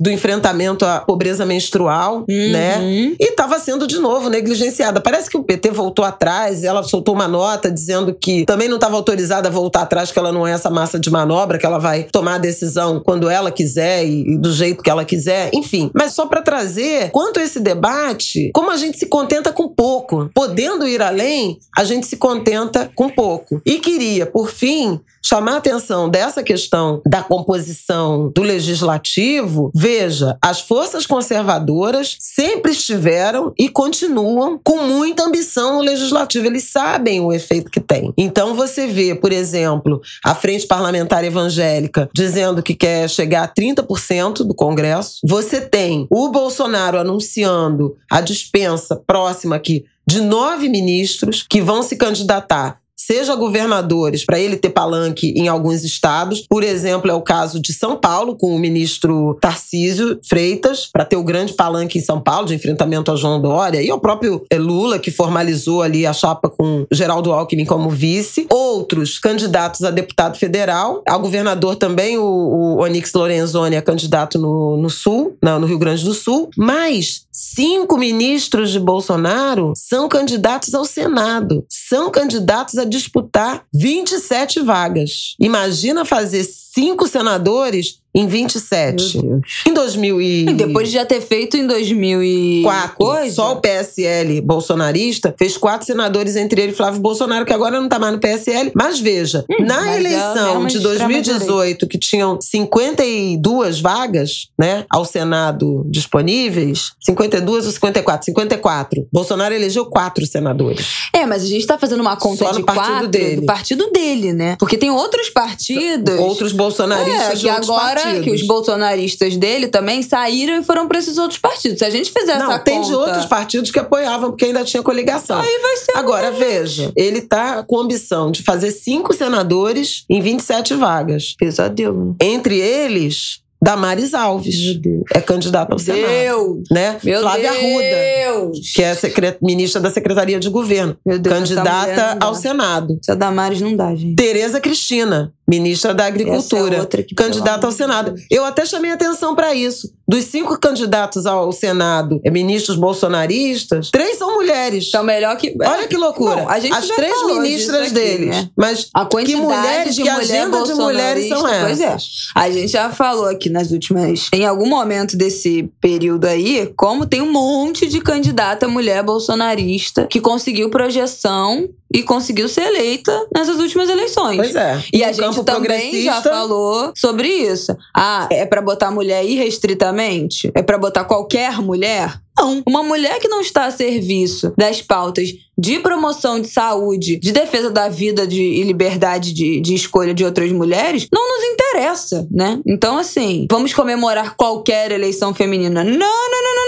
do enfrentamento à pobreza menstrual, Uhum. né? E estava sendo de novo negligenciada. Parece que o PT voltou atrás, ela soltou uma nota dizendo que também não estava autorizada a voltar atrás, que ela não é essa massa de manobra, que ela vai tomar a decisão quando ela quiser e, do jeito que ela quiser, enfim. Mas só para trazer, quanto a esse debate, como a gente se contenta com pouco. Podendo ir além, a gente se contenta com pouco. E queria, por fim, chamar a atenção dessa questão da composição do legislativo. Veja, as forças conservadoras sempre estiveram e continuam com muita ambição no legislativo. Eles sabem o efeito que tem. Então você vê, por exemplo, a Frente Parlamentar Evangélica dizendo que quer chegar a 30% do Congresso. Você tem o Bolsonaro anunciando a dispensa próxima aqui de nove ministros que vão se candidatar seja governadores, para ele ter palanque em alguns estados. Por exemplo, é o caso de São Paulo, com o ministro Tarcísio Freitas, para ter o grande palanque em São Paulo, de enfrentamento a João Dória, e o próprio eh, Lula, que formalizou ali a chapa com Geraldo Alckmin como vice. Outros candidatos a deputado federal, ao governador também, o, o Onyx Lorenzoni é candidato no, no Sul, não, no Rio Grande do Sul. Mas cinco ministros de Bolsonaro são candidatos ao Senado, são candidatos a disputar 27 vagas. Imagina fazer cinco senadores em 27. Meu Deus. Em 2000 e... E depois de já ter feito em 2000 e quatro. coisa, Só o PSL bolsonarista fez quatro senadores, entre ele Flávio Bolsonaro, que agora não tá mais no PSL. Mas veja, na mas é eleição de extrema-direita. 2018, que tinham 52 vagas, né, ao Senado disponíveis, 52 ou 54? 54. Bolsonaro elegeu quatro senadores. É, mas a gente tá fazendo uma conta Só de no partido quatro dele. do partido dele, né? Porque tem outros partidos. Outros bolsonaristas É, que outros agora. Que os bolsonaristas dele também saíram e foram pra esses outros partidos. Se a gente fizer Não, essa tem conta... de outros partidos que apoiavam, porque ainda tinha coligação. Aí vai ser Agora, veja, ele tá com ambição de fazer cinco senadores em 27 vagas. pesadelo. Entre eles, Damares Alves. Deus. É candidata ao Senado. Deus! Né? Meu Flávia Arruda, Deus! que é secre- ministra da Secretaria de Governo. Meu Deus, Candidata ao Senado. Essa Damares não dá, gente. Tereza Cristina, ministra da Essa Agricultura. é outra que, pelo Candidata ao Senado. Deus. Eu até chamei atenção para isso. Dos cinco candidatos ao Senado, é, ministros bolsonaristas, três são mulheres. Então, melhor que. Olha que loucura. Bom, a gente As três ministras aqui, deles. né? Mas A quantidade que mulheres, de que mulher agenda de mulheres são essas? Pois é. A gente já falou aqui nas últimas. Em algum momento desse período aí, como tem um monte de candidata mulher bolsonarista que conseguiu projeção e conseguiu ser eleita nessas últimas eleições. Pois é. E, a gente também já falou sobre isso. Ah, é para botar mulher irrestritamente? É para botar qualquer mulher? Não. Uma mulher que não está a serviço das pautas de promoção de saúde, de defesa da vida de, e liberdade de, de escolha de outras mulheres, não nos interessa, né? Então, assim, vamos comemorar qualquer eleição feminina. Não, não, não, não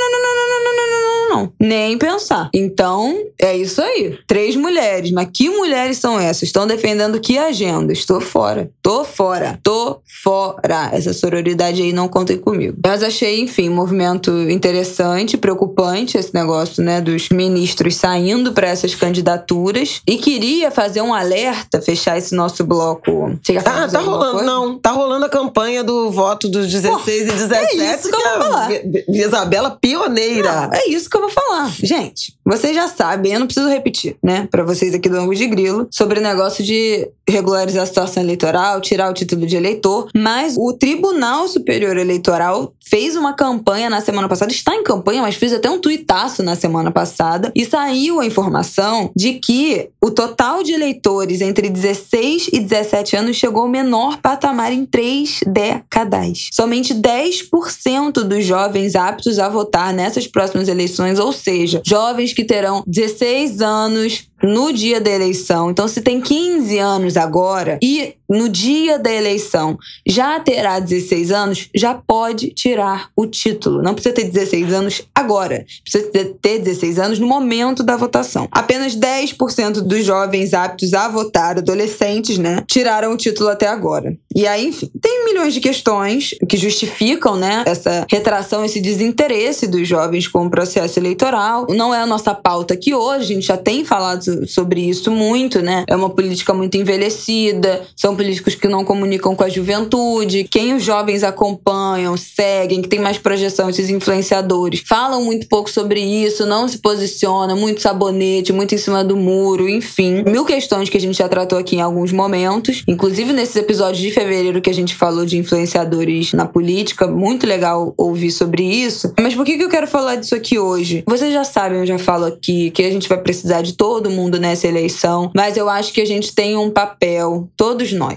não. Nem pensar. Então, é isso aí. Três mulheres. Mas que mulheres são essas? Estão defendendo que agenda? Estou fora. Tô fora. Tô fora. Essa sororidade aí não contem comigo. Mas achei, enfim, um movimento interessante, preocupante esse negócio, né, dos ministros saindo para essas candidaturas. E queria fazer um alerta, fechar esse nosso bloco. Chega Ah, tá alguma rolando. coisa? Não, tá rolando a campanha do voto dos 16 e 17. é isso que eu vou a falar. Isabela pioneira. Não, é isso que eu vou falar. Gente, vocês já sabem, eu não preciso repetir, né? Pra vocês aqui do Ângulo de Grilo, sobre o negócio de regularizar a situação eleitoral, tirar o título de eleitor. Mas o Tribunal Superior Eleitoral fez uma campanha na semana passada, está em campanha, mas fez até um tuitaço na semana passada, e saiu a informação de que o total de eleitores entre 16 e 17 anos chegou ao menor patamar em três décadas. Somente 10% dos jovens aptos a votar nessas próximas eleições, ou seja, jovens que terão 16 anos no dia da eleição. Então, se tem 15 anos agora e no dia da eleição já terá 16 anos, já pode tirar o título. Não precisa ter 16 anos agora. Precisa ter- ter 16 anos no momento da votação. Apenas 10% dos jovens aptos a votar, adolescentes, né, tiraram o título até agora. E aí, enfim, tem milhões de questões que justificam, né, essa retração, esse desinteresse dos jovens com o processo eleitoral. Não é a nossa pauta aqui hoje, a gente já tem falado sobre isso muito, né? É uma política muito envelhecida, são políticos que não comunicam com a juventude, quem os jovens acompanham, seguem, que tem mais projeção, esses influenciadores, falam muito pouco sobre isso, não se posicionam, muito sabonete, muito em cima do muro, enfim. Mil questões que a gente já tratou aqui em alguns momentos, inclusive nesses episódios de fevereiro que a gente falou de influenciadores na política, muito legal ouvir sobre isso. Mas por que, que eu quero falar disso aqui hoje? Vocês já sabem, eu já falo aqui, que a gente vai precisar de todo mundo nessa eleição, mas eu acho que a gente tem um papel, todos nós,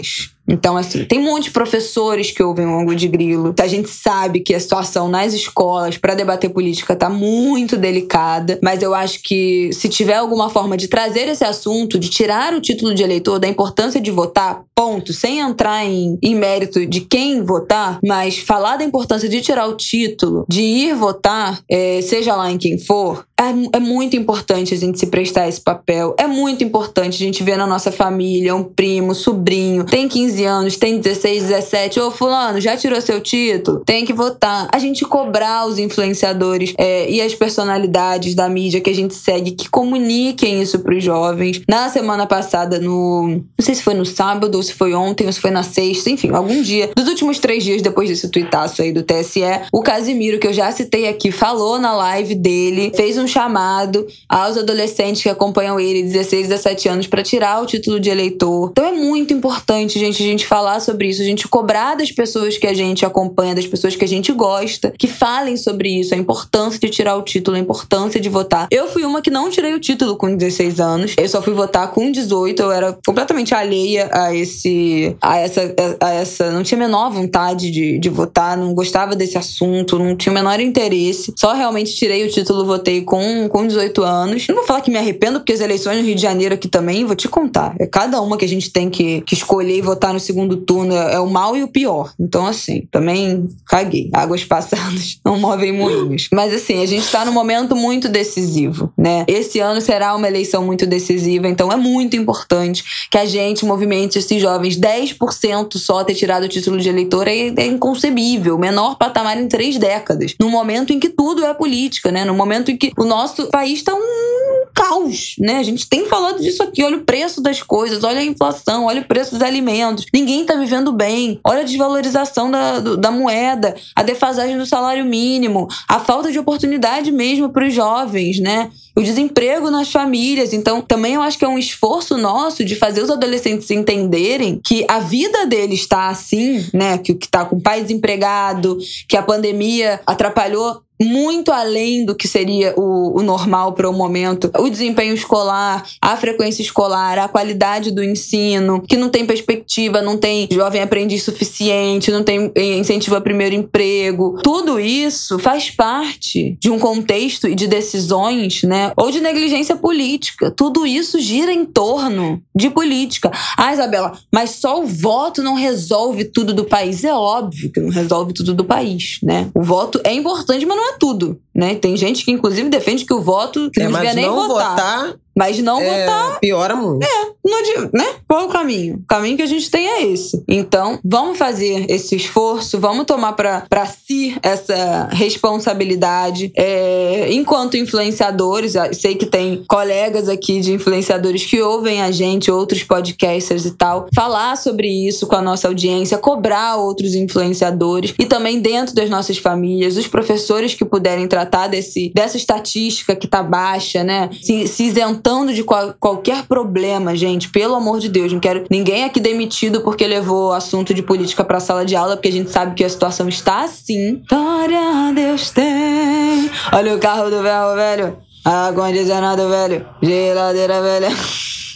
então, assim, tem muitos professores que ouvem o ângulo de grilo. A gente sabe que a situação nas escolas para debater política tá muito delicada, mas eu acho que se tiver alguma forma de trazer esse assunto, de tirar o título de eleitor da importância de votar, ponto, sem entrar em, em mérito de quem votar, mas falar da importância de tirar o título, de ir votar, é, seja lá em quem for, é, é, muito importante a gente se prestar esse papel. É muito importante a gente ver na nossa família um primo, sobrinho, tem 15 anos, tem 16, 17. Ô, Fulano, já tirou seu título? Tem que votar. A gente cobrar os influenciadores é, e as personalidades da mídia que a gente segue que comuniquem isso pros jovens. Na semana passada, no. Não sei se foi no sábado, ou se foi ontem, ou se foi na sexta, enfim, algum dia. Dos últimos três dias depois desse tuitaço aí do TSE, o Casimiro, que eu já citei aqui, falou na live dele, fez um chamado aos adolescentes que acompanham ele, 16, 17 anos, para tirar o título de eleitor. Então é muito importante, gente, a gente falar sobre isso, a gente cobrar das pessoas que a gente acompanha, das pessoas que a gente gosta, que falem sobre isso, a importância de tirar o título, a importância de votar. Eu fui uma que não tirei o título com 16 anos, eu só fui votar com 18, eu era completamente alheia a esse. a essa. a essa. não tinha a menor vontade de, de votar, não gostava desse assunto, não tinha o menor interesse. Só realmente tirei o título, votei com com, com 18 anos. Não vou falar que me arrependo, porque as eleições no Rio de Janeiro aqui também, vou te contar. É cada uma que a gente tem que, que escolher e votar no segundo turno. É, é o mal e o pior. Então, assim, também caguei. Águas passadas não movem moinhos. Mas, assim, a gente tá num momento muito decisivo, né? Esse ano será uma eleição muito decisiva, então é muito importante que a gente movimente esses jovens. 10% só ter tirado o título de eleitor é, é inconcebível. Menor patamar em três décadas. No momento em que tudo é política, né? No momento em que o nosso país está um caos, né? A gente tem falado disso aqui. Olha o preço das coisas, olha a inflação, olha o preço dos alimentos. Ninguém está vivendo bem. Olha a desvalorização da, da moeda, a defasagem do salário mínimo, a falta de oportunidade mesmo para os jovens, né? O desemprego nas famílias. Então, também eu acho que é um esforço nosso de fazer os adolescentes entenderem que a vida deles está assim, né? Que o que está com o pai desempregado, que a pandemia atrapalhou muito além do que seria o, o normal para o momento. O desempenho escolar, a frequência escolar, a qualidade do ensino, que não tem perspectiva, não tem jovem aprendiz suficiente, não tem incentivo a primeiro emprego. Tudo isso faz parte de um contexto e de decisões, né? Ou de negligência política. Tudo isso gira em torno de política. Ah, Isabela, mas só o voto não resolve tudo do país. É óbvio que não resolve tudo do país, né? O voto é importante, mas não é tudo, né? Tem gente que inclusive defende que o voto que é, não devia nem não votar. votar mas não é, votar. Piora muito. É, não adianta, né? Qual é o caminho? O caminho que a gente tem é esse. Então, vamos fazer esse esforço, vamos tomar para si essa responsabilidade. É, enquanto influenciadores, sei que tem colegas aqui de influenciadores que ouvem a gente, outros podcasters e tal, falar sobre isso com a nossa audiência, cobrar outros influenciadores e também dentro das nossas famílias, os professores que puderem tratar desse, dessa estatística que tá baixa, né? Se, se isentando de qual, qualquer problema, gente. Pelo amor de Deus, não quero ninguém aqui demitido porque levou assunto de política pra sala de aula, porque a gente sabe que a situação está assim. Glória a Deus tem. Olha o carro do velho, velho. Ar-condicionado velho. Geladeira velha.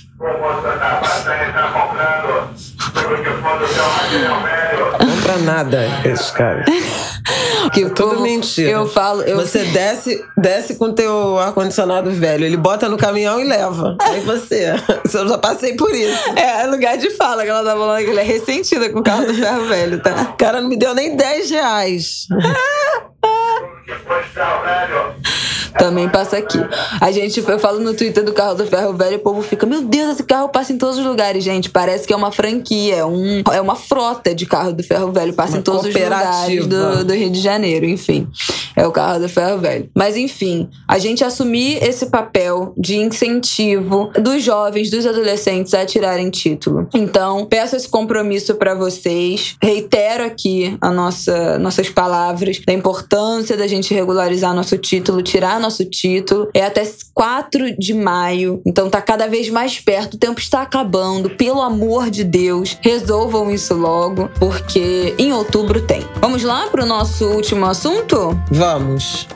Compra nada, esses caras. Que é tudo mentira. Eu falo. Eu... Você desce, desce com teu ar-condicionado velho, ele bota no caminhão e leva. Aí você. Eu já passei por isso. É, lugar de fala que ela tá falando que ele é ressentida com o carro do ferro velho, tá? O cara não me deu nem 10 reais. Também passa aqui. A gente, eu falo no Twitter do carro do ferro velho e o povo fica, meu Deus, esse carro passa em todos os lugares, gente. Parece que é uma franquia, é, um, é uma frota de carro do ferro velho, passa Uma em todos os lugares do, do Rio de Janeiro, enfim. É o carro do ferro velho. Mas enfim, a gente assumir esse papel de incentivo dos jovens, dos adolescentes a tirarem título. Então, peço esse compromisso para vocês. Reitero aqui a nossa, nossas palavras da importância da gente regularizar nosso título, tirar nosso título. É até 4 de maio, então tá cada vez mais perto. O tempo está acabando. Pelo amor de Deus, resolvam isso logo, porque em outubro tem. Vamos lá pro nosso último assunto? Vamos.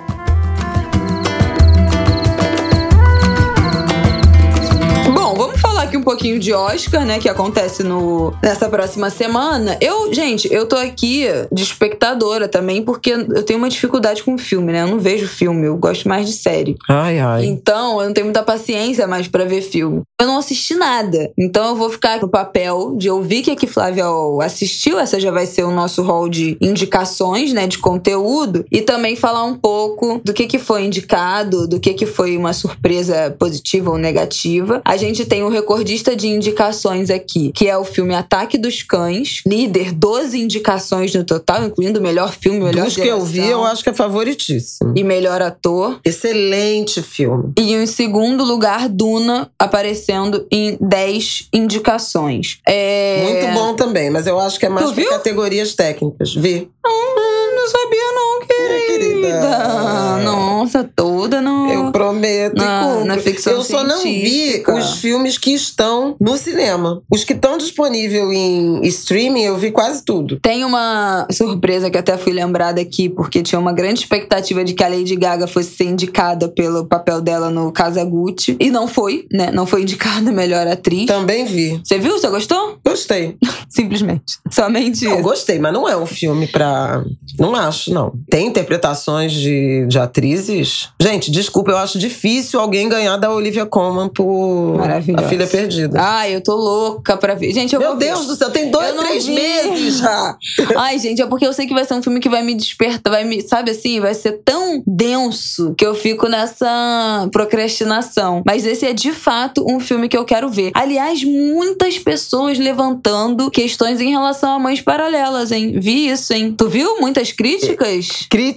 Aqui um pouquinho de Oscar, né? Que acontece no, nessa próxima semana. Eu, gente, eu tô aqui de espectadora também, porque eu tenho uma dificuldade com filme, né? Eu não vejo filme, eu gosto mais de série. Ai, ai. Então, eu não tenho muita paciência mais pra ver filme. Eu não assisti nada. Então, eu vou ficar no papel de ouvir que aqui Flávia assistiu. Essa já vai ser o nosso hall de indicações, né? De conteúdo. E também falar um pouco do que, que foi indicado, do que, que foi uma surpresa positiva ou negativa. A gente tem o recordista de indicações aqui, que é o filme Ataque dos Cães. Líder, 12 indicações no total, incluindo melhor filme, melhor Dos que eu vi, eu acho que é favoritíssimo. E melhor ator. Excelente filme. E em segundo lugar, Duna aparecendo em 10 indicações. É... Muito bom também, mas eu acho que é mais por categorias técnicas. Vi. Hum, não sabia não, querida. querida. Nossa, toda no... Eu prometo Na- na ficção eu só não vi os filmes que estão no cinema. Os que estão disponíveis em streaming, eu vi quase tudo. Tem uma surpresa que até fui lembrada aqui, porque tinha uma grande expectativa de que a Lady Gaga fosse ser indicada pelo papel dela no Kazaguchi. E não foi, né? Não foi indicada a melhor atriz. Também vi. Você viu? Você gostou? Gostei. Simplesmente. Somente Não, isso. gostei, mas não é um filme pra. Não acho, não. Tem interpretações de, de atrizes. Gente, desculpa, eu acho difícil alguém ganhar da Olivia Colman por. A Filha Perdida. Ai, eu tô louca pra ver. Gente, eu Meu vou ver. Deus do céu, tem dois, três vi. meses já. Ai, gente, é porque eu sei que vai ser um filme que vai me despertar, vai me, sabe assim, vai ser tão denso que eu fico nessa procrastinação. Mas esse é de fato um filme que eu quero ver. Aliás, muitas pessoas levantando questões em relação a mães paralelas, hein? Vi isso, hein? Tu viu muitas críticas? Críticas.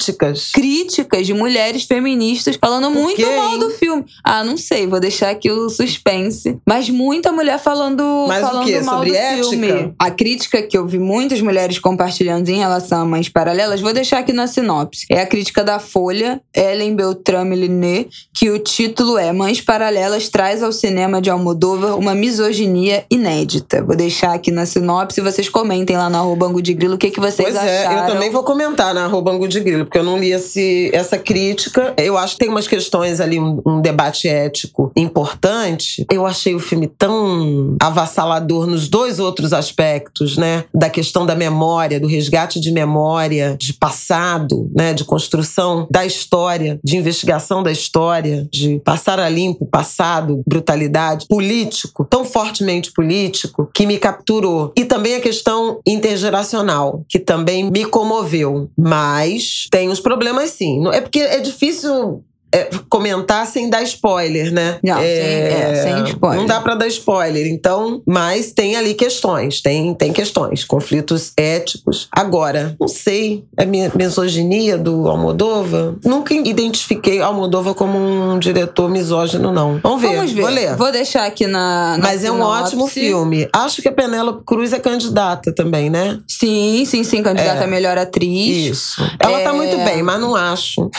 Críticas de mulheres feministas falando muito quê, mal hein? do filme. Ah, não sei, vou deixar aqui o suspense. Mas muita mulher falando, Mas o falando quê? mal Sobre do ética? filme. A crítica que eu vi muitas mulheres compartilhando em relação a mães paralelas, vou deixar aqui na sinopse. É a crítica da Folha, Ellen Beltrame Liné, que o título é Mães Paralelas traz ao cinema de Almodóvar uma misoginia inédita. Vou deixar aqui na sinopse, vocês comentem lá arroba Angu de Grilo o que, que vocês Pois é, acharam. eu também vou comentar na arroba Angu de Grilo, porque eu não li esse, essa crítica. Eu acho que tem umas questões ali, um, um debate ético importante. Eu achei o filme tão avassalador nos dois outros aspectos, né? Da questão da memória, do resgate de memória, de passado, né? De construção da história, de investigação da história, de passar a limpo passado, brutalidade, político, tão fortemente político, que me capturou. E também a questão intergeracional, que também me comoveu. Mas tem uns problemas sim. É porque é difícil. É, comentar sem dar spoiler, né? Não, sem- é, sem spoiler. Não dá pra dar spoiler. Então, mas tem ali questões, tem, tem questões, conflitos éticos. Agora, não sei, é minha misoginia do Almodóvar. Nunca identifiquei Almodóvar como um diretor misógino, não. Vamos ver, Vamos ver. vou ler. Vou deixar aqui na. na Mas é um ótimo filme. Acho que a Penélope Cruz é candidata também, né? Sim, sim, sim, candidata É. a melhor atriz. Isso. Ela tá É. muito bem, mas não acho.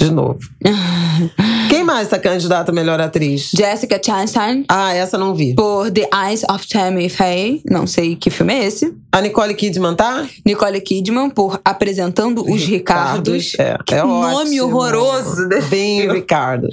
De novo. Quem mais tá candidata a melhor atriz? Jessica Chastain Ah, essa não vi. por The Eyes of Tammy Faye. Não sei que filme é esse. A Nicole Kidman tá? Nicole Kidman por Apresentando os Ricardos. É, Que é nome ótimo. horroroso desse Bem Ricardos.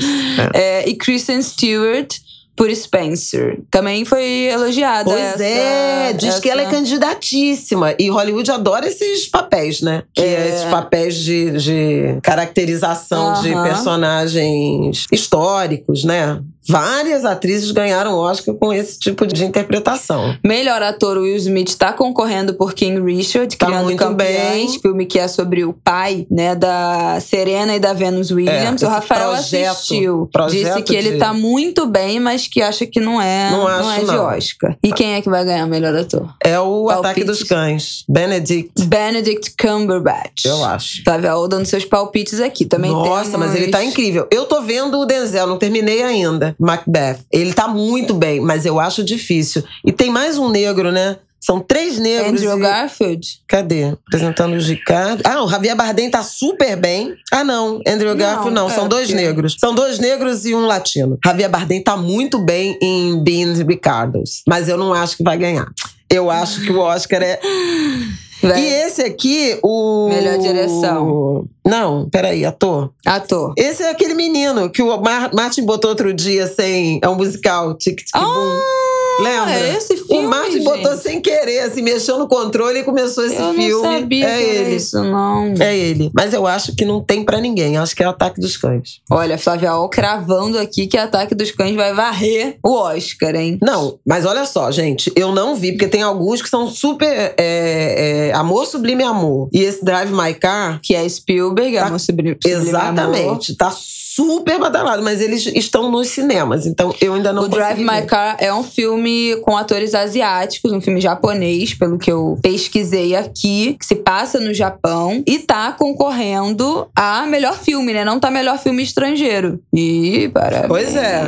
É. É, e Kristen Stewart por Spencer. Também foi elogiada. Pois essa- é, diz que ela é essa- candidatíssima. E Hollywood adora esses papéis, né? Que é. É. esses papéis de, de caracterização de Aham. personagens históricos, né? Várias atrizes ganharam Oscar com esse tipo de interpretação. Melhor ator Will Smith está concorrendo por King Richard, Tá Criando muito Campeões, bem. filme que é sobre o pai, né, da Serena e da Venus Williams. esse o Rafael projeto- assistiu. projeto Disse que ele de- tá muito bem, mas que acha que não é, Não é acho, de não. Oscar. E quem é que vai ganhar melhor ator? É o Palpites. Ataque dos Cães. Benedict, Benedict Cumberbatch. eu acho. Tá dando seus palpites aqui. Também Nossa, temos... mas ele tá incrível. Eu tô vendo o Denzel, não terminei ainda. Macbeth. Ele tá muito bem, mas eu acho difícil. E tem mais um negro, né? São três negros. Andrew e- Garfield. Cadê? Apresentando o Ricardo. Ah, o Javier Bardem tá super bem. Ah, não. Andrew Garfield não. é, São dois porque- negros. São dois negros e um latino. Javier Bardem tá muito bem em Beans Ricardos. Mas eu não acho que vai ganhar. Eu acho que o Oscar é. E esse aqui, o. Melhor direção. Não, peraí, ator. Ator. Esse é aquele menino que o Mar- Martin botou outro dia sem. É um musical, Tic Tic Boom. Ah, Lembra? é esse filme, O Martin botou sem querer, assim, mexeu no controle e começou esse Eu filme. não sabia é ele. isso, não. É ele. Mas eu acho que não tem pra ninguém. Acho que é o Ataque dos Cães. Olha, Flávia Ol cravando aqui que Ataque dos Cães vai varrer o Oscar, hein? Não, mas olha só, gente. Eu não vi, porque tem alguns que são super. é, é, amor sublime amor. E esse Drive My Car. Que é Spielberg, Tá- Amor Sublime Sublime Amor. Exatamente. Tá super badalado, mas eles estão nos cinemas. Então eu ainda não o Drive consegui My ver. Car é um filme com atores asiáticos, um filme japonês, pelo que eu pesquisei aqui, que se passa no Japão e tá concorrendo a melhor filme, né? Não tá melhor filme estrangeiro. E parabéns Pois é.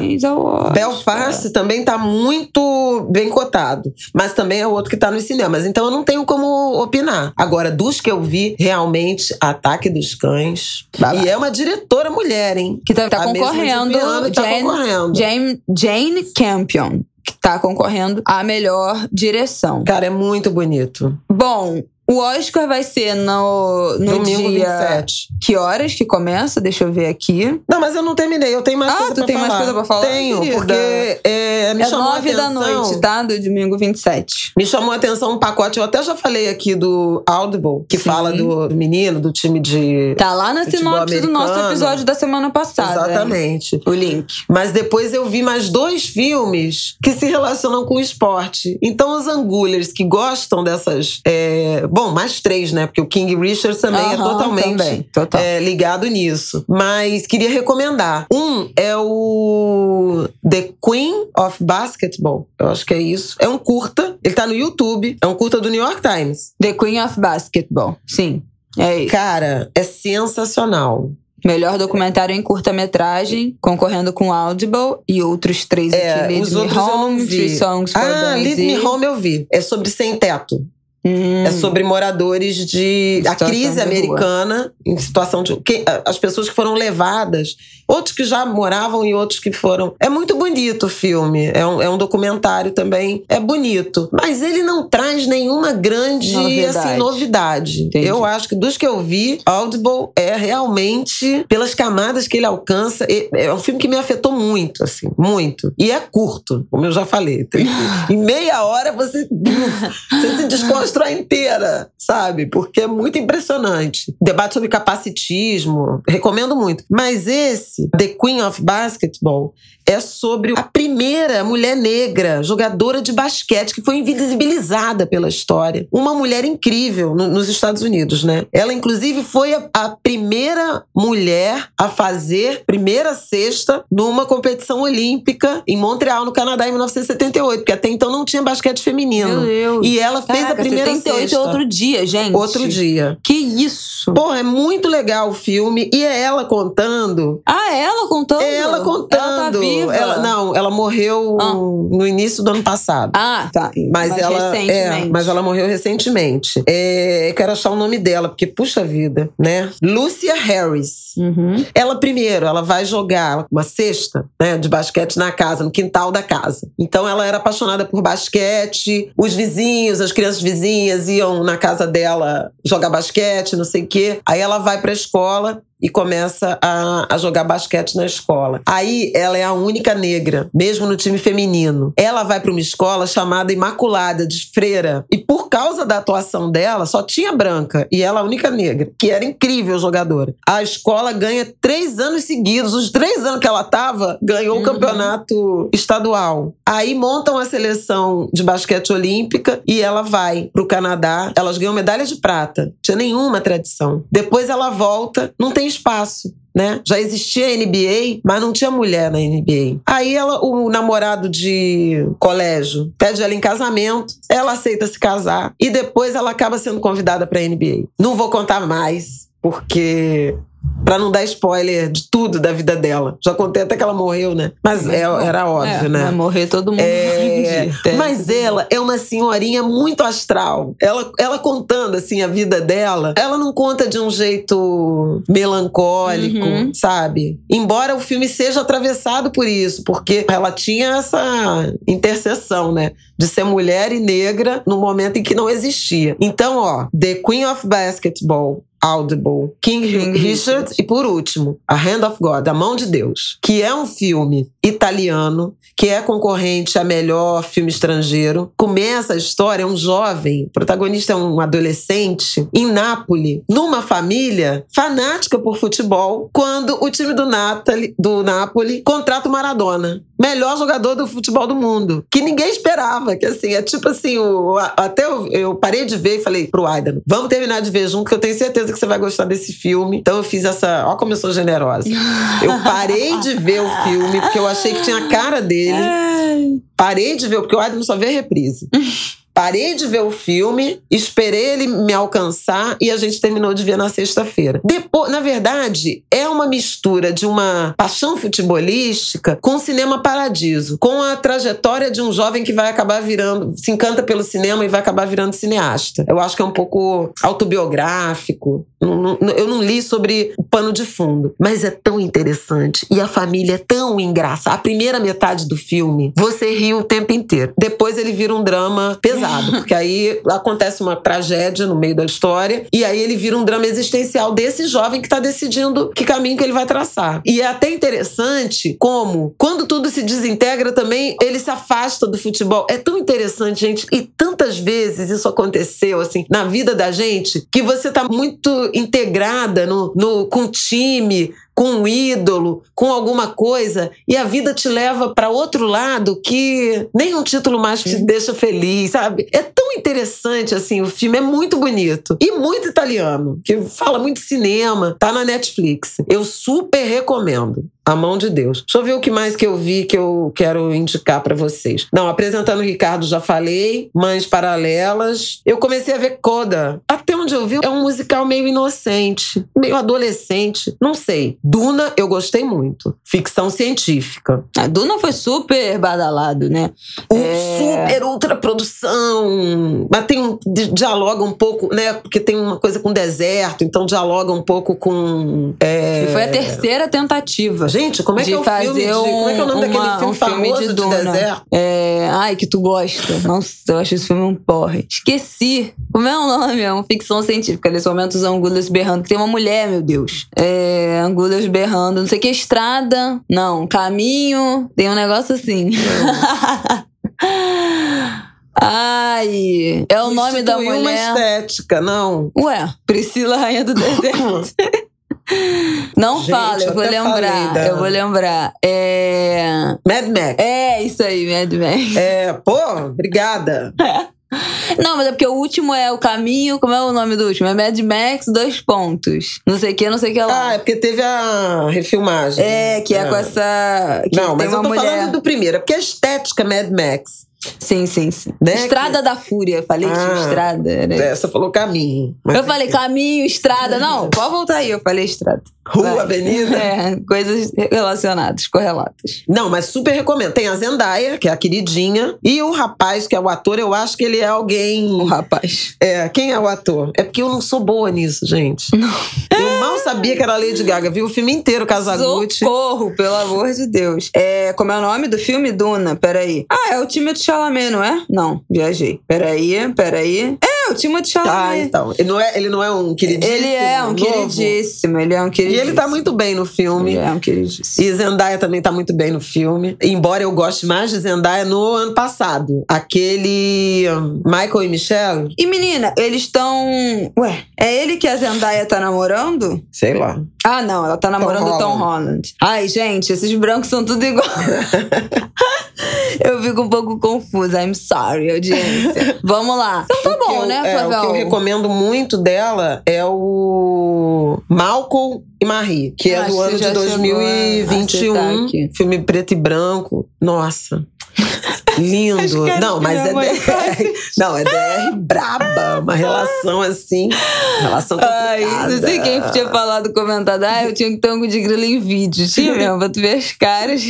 Belfast também tá muito bem cotado. Mas também é outro que tá nos cinemas. Então eu não tenho como opinar. Agora, dos que eu vi, realmente, Ataque dos Cães. E é uma diretora mulher, hein? Que tá, tá concorrendo. tá Jane, concorrendo. Jane, Jane Campion, que tá concorrendo a melhor direção. Cara, é muito bonito. Bom, o Oscar vai ser no, no Domingo dia. 27. Que horas que começa? Deixa eu ver aqui. Não, mas eu não terminei. Eu tenho mais Ah, coisa tu pra tem mais falar. coisa pra falar? Tenho, Querida. porque é, me é chamou a nove da atenção- noite, tá? Do domingo 27. Me chamou a atenção um pacote. Eu até já falei aqui do Audible, que Sim. fala do menino, do time de. Tá lá na sinopse do nosso episódio da semana passada. Exatamente. O link. Mas depois eu vi mais dois filmes que se relacionam com o esporte. Então, os angulers que gostam dessas. é, Bom, mais três, né? Porque o King Richard também é Aham, totalmente também, total. é, ligado nisso. Mas queria recomendar. Um é o The Queen of Basketball. Eu acho que é isso. É um curta. Ele tá no YouTube. É um curta do New York Times. The Queen of Basketball. Sim. É isso. Cara, é sensacional. Melhor documentário em curta-metragem, concorrendo com Audible e outros três É, aqui. Lead os Me outros eu não Home, vi. Songs for Ah. Leave Me Home eu vi. É sobre sem teto. Hum. É sobre moradores de. A crise americana, em situação de. que- as pessoas que foram levadas, outros que já moravam e outros que foram. É muito bonito o filme. É um, é um documentário também. É bonito. Mas ele não traz nenhuma grande Novidade. assim, novidade. Entendi. Eu acho que dos que eu vi, Audible é realmente, pelas camadas que ele alcança, é, um filme que me afetou muito, assim, muito. E é curto, como eu já falei. Em meia hora você, você se desconstrói inteira, sabe? Porque é muito impressionante. Debate sobre capacitismo, recomendo muito. Mas esse, The Queen of Basketball, é sobre a primeira mulher negra jogadora de basquete que foi invisibilizada pela história. Uma mulher incrível no- nos Estados Unidos, né? Ela, inclusive, foi a, a primeira mulher a fazer primeira cesta numa competição olímpica em Montreal, no Canadá, em 1978, porque até então não tinha basquete feminino. Meu Deus. E ela fez Caraca, a primeira 78 cesta. é outro dia, gente. Outro dia. Que isso? Porra, é muito legal o filme. E é ela contando. Ah, ela contando? É ela contando. Ela tá viva? Ela- não, ela morreu Ah. no início do ano passado. Ah, tá. Mas, ela é, recentemente. mas ela morreu recentemente. É, eu quero achar o nome dela, porque puxa vida, né? Lucia Harris. Uhum. Ela primeiro, ela vai jogar uma cesta, né, de basquete na casa, no quintal da casa. Então ela era apaixonada por basquete. Os vizinhos, as crianças vizinhas iam na casa dela jogar basquete, não sei o quê. Aí ela vai pra escola e começa a, a jogar basquete na escola. Aí ela é a única negra, mesmo no time feminino. Ela vai para uma escola chamada Imaculada de Freira e por causa da atuação dela só tinha branca e ela a única negra, que era incrível jogadora. A escola ganha três anos seguidos, os três anos que ela tava ganhou uhum. o campeonato estadual. Aí montam a seleção de basquete olímpica e ela vai pro Canadá. Elas ganham medalha de prata. Tinha nenhuma tradição. Depois ela volta, não tem espaço. Né? Já existia NBA, mas não tinha mulher na NBA. Aí ela, o namorado de colégio pede ela em casamento, ela aceita se casar e depois ela acaba sendo convidada para NBA. Não vou contar mais, porque Pra não dar spoiler de tudo da vida dela. Já contei até que ela morreu, né? Mas é, era óbvio, é, né? Vai morrer todo mundo. É, mas ela é uma senhorinha muito astral. Ela, ela contando, assim, a vida dela, ela não conta de um jeito melancólico, uhum. sabe? Embora o filme seja atravessado por isso, porque ela tinha essa interseção, né? De ser mulher e negra no momento em que não existia. Então, ó, The Queen of Basketball Audible, King, King Richard, e por último, A Hand of God, A Mão de Deus, que é um filme italiano que é concorrente a melhor filme estrangeiro. Começa a história, é um jovem, o protagonista é um adolescente, em Nápoles, numa família fanática por futebol, quando o time do, Natali, do Nápoles contrata o Maradona, melhor jogador do futebol do mundo, que ninguém esperava, que assim, é tipo assim, o, até eu, eu parei de ver e falei pro Aidan, vamos terminar de ver junto, que eu tenho certeza que você vai gostar desse filme. Então eu fiz essa, ó como eu sou generosa. Eu parei de ver o filme, porque eu achei que tinha a cara dele. Parei de ver, porque o Adam só vê reprise. Parei de ver o filme, esperei ele me alcançar e a gente terminou de ver na sexta-feira. Depois, na verdade, é uma mistura de uma paixão futebolística com cinema paradiso, com a trajetória de um jovem que vai acabar virando, se encanta pelo cinema e vai acabar virando cineasta. Eu acho que é um pouco autobiográfico. Eu não li sobre o pano de fundo, mas é tão interessante e a família é tão engraçada. A primeira metade do filme, você ri o tempo inteiro. Depois ele vira um drama pesado porque aí acontece uma tragédia no meio da história e aí ele vira um drama existencial desse jovem que está decidindo que caminho que ele vai traçar. E é até interessante como, quando tudo se desintegra também, ele se afasta do futebol. É tão interessante, gente, e tantas vezes isso aconteceu, assim, na vida da gente, que você tá muito integrada no, no, com o time, com um ídolo, com alguma coisa, e a vida te leva para outro lado que nem um título mais te deixa feliz, sabe? É tão interessante assim, o filme é muito bonito e muito italiano, que fala muito cinema, tá na Netflix. Eu super recomendo. A mão de Deus. Deixa eu ver o que mais que eu vi que eu quero indicar para vocês. Não, apresentando o Ricardo já falei, Mães Paralelas. Eu comecei a ver Coda. Até onde eu vi é um musical meio inocente, meio adolescente, não sei. Duna eu gostei muito. Ficção científica. A Duna foi super badalado, né? Um é... Super ultra produção. Mas tem um dialoga um pouco, né? Porque tem uma coisa com deserto, então dialoga um pouco com. É... E foi a terceira tentativa. Gente, como é que é o filme? De, como é que é o nome uma, daquele filme um famoso de, Duna. de deserto? É... Ai, que tu gosta. Nossa, eu acho esse filme um porre. Esqueci. Como é o nome? É uma ficção científica. Nesse momento, os Angulas berrando. Que tem uma mulher, meu Deus. É... Angulas berrando, não sei que, estrada, não, caminho, tem um negócio assim. Ai, é o nome da mulher. uma estética, não. Ué, Priscila Rainha do Deserto. Não Gente, fala, eu vou lembrar. Da... Eu vou lembrar. É. Mad Max. É, isso aí, Mad Max. É, pô, obrigada. Não, mas é porque o último é o caminho. Como é o nome do último? É Mad Max, dois pontos. Não sei o que, não sei o que lá. Ah, é porque teve a refilmagem. É, que é, é com essa. não, mas eu tô mulher... falando do primeiro. É porque a estética Mad Max Sim, sim, sim. Né? Estrada da Fúria. Falei ah, que tinha estrada. Né? Essa falou caminho. Eu falei caminho, estrada. Não, pode voltar aí. Eu falei estrada. Rua, Vai. avenida. É, coisas relacionadas, correlatas. Não, mas super recomendo. Tem a Zendaya, que é a queridinha, e o rapaz, que é o ator, eu acho que ele é alguém. O rapaz. É, quem é o ator? É porque eu não sou boa nisso, gente. Não. Eu mal sabia que era Lady Gaga. Vi o filme inteiro, Casagutti. Socorro, pelo amor de Deus. É, como é o nome do filme? Duna, peraí. Ah, é o time do Chalamet, não é? Não, viajei. Peraí, peraí. É, é o Timothée Ah, Chalamet. então. Ele não é, ele não é um queridíssimo? ele é um novo? queridíssimo, ele é um E queridíssimo. ele tá muito bem no filme. Ele é um queridíssimo. E Zendaya também tá muito bem no filme. Embora eu goste mais de Zendaya no ano passado. Aquele hum, Michael e Michelle, E menina, eles estão. Ué, é ele que a Zendaya tá namorando? sei lá. Ah, não, ela tá namorando o Tom Holland. Ai, gente, esses brancos são tudo igual. eu fico um pouco confusa. I'm sorry, audiência. Vamos lá. Então tá O bom, eu- né, é, O que eu recomendo muito dela é o Malcolm e Marie, que é do ano de chegou a 2021. acertar aqui. Filme preto e branco. Nossa. Lindo. Não, mas é DR. Não, é DR braba. Uma relação assim. Relação Ai, complicada. não sei quem tinha falado, comentado. Ah, eu tinha que ter um de grilo em vídeo. Tinha mesmo, pra tu ver as caras.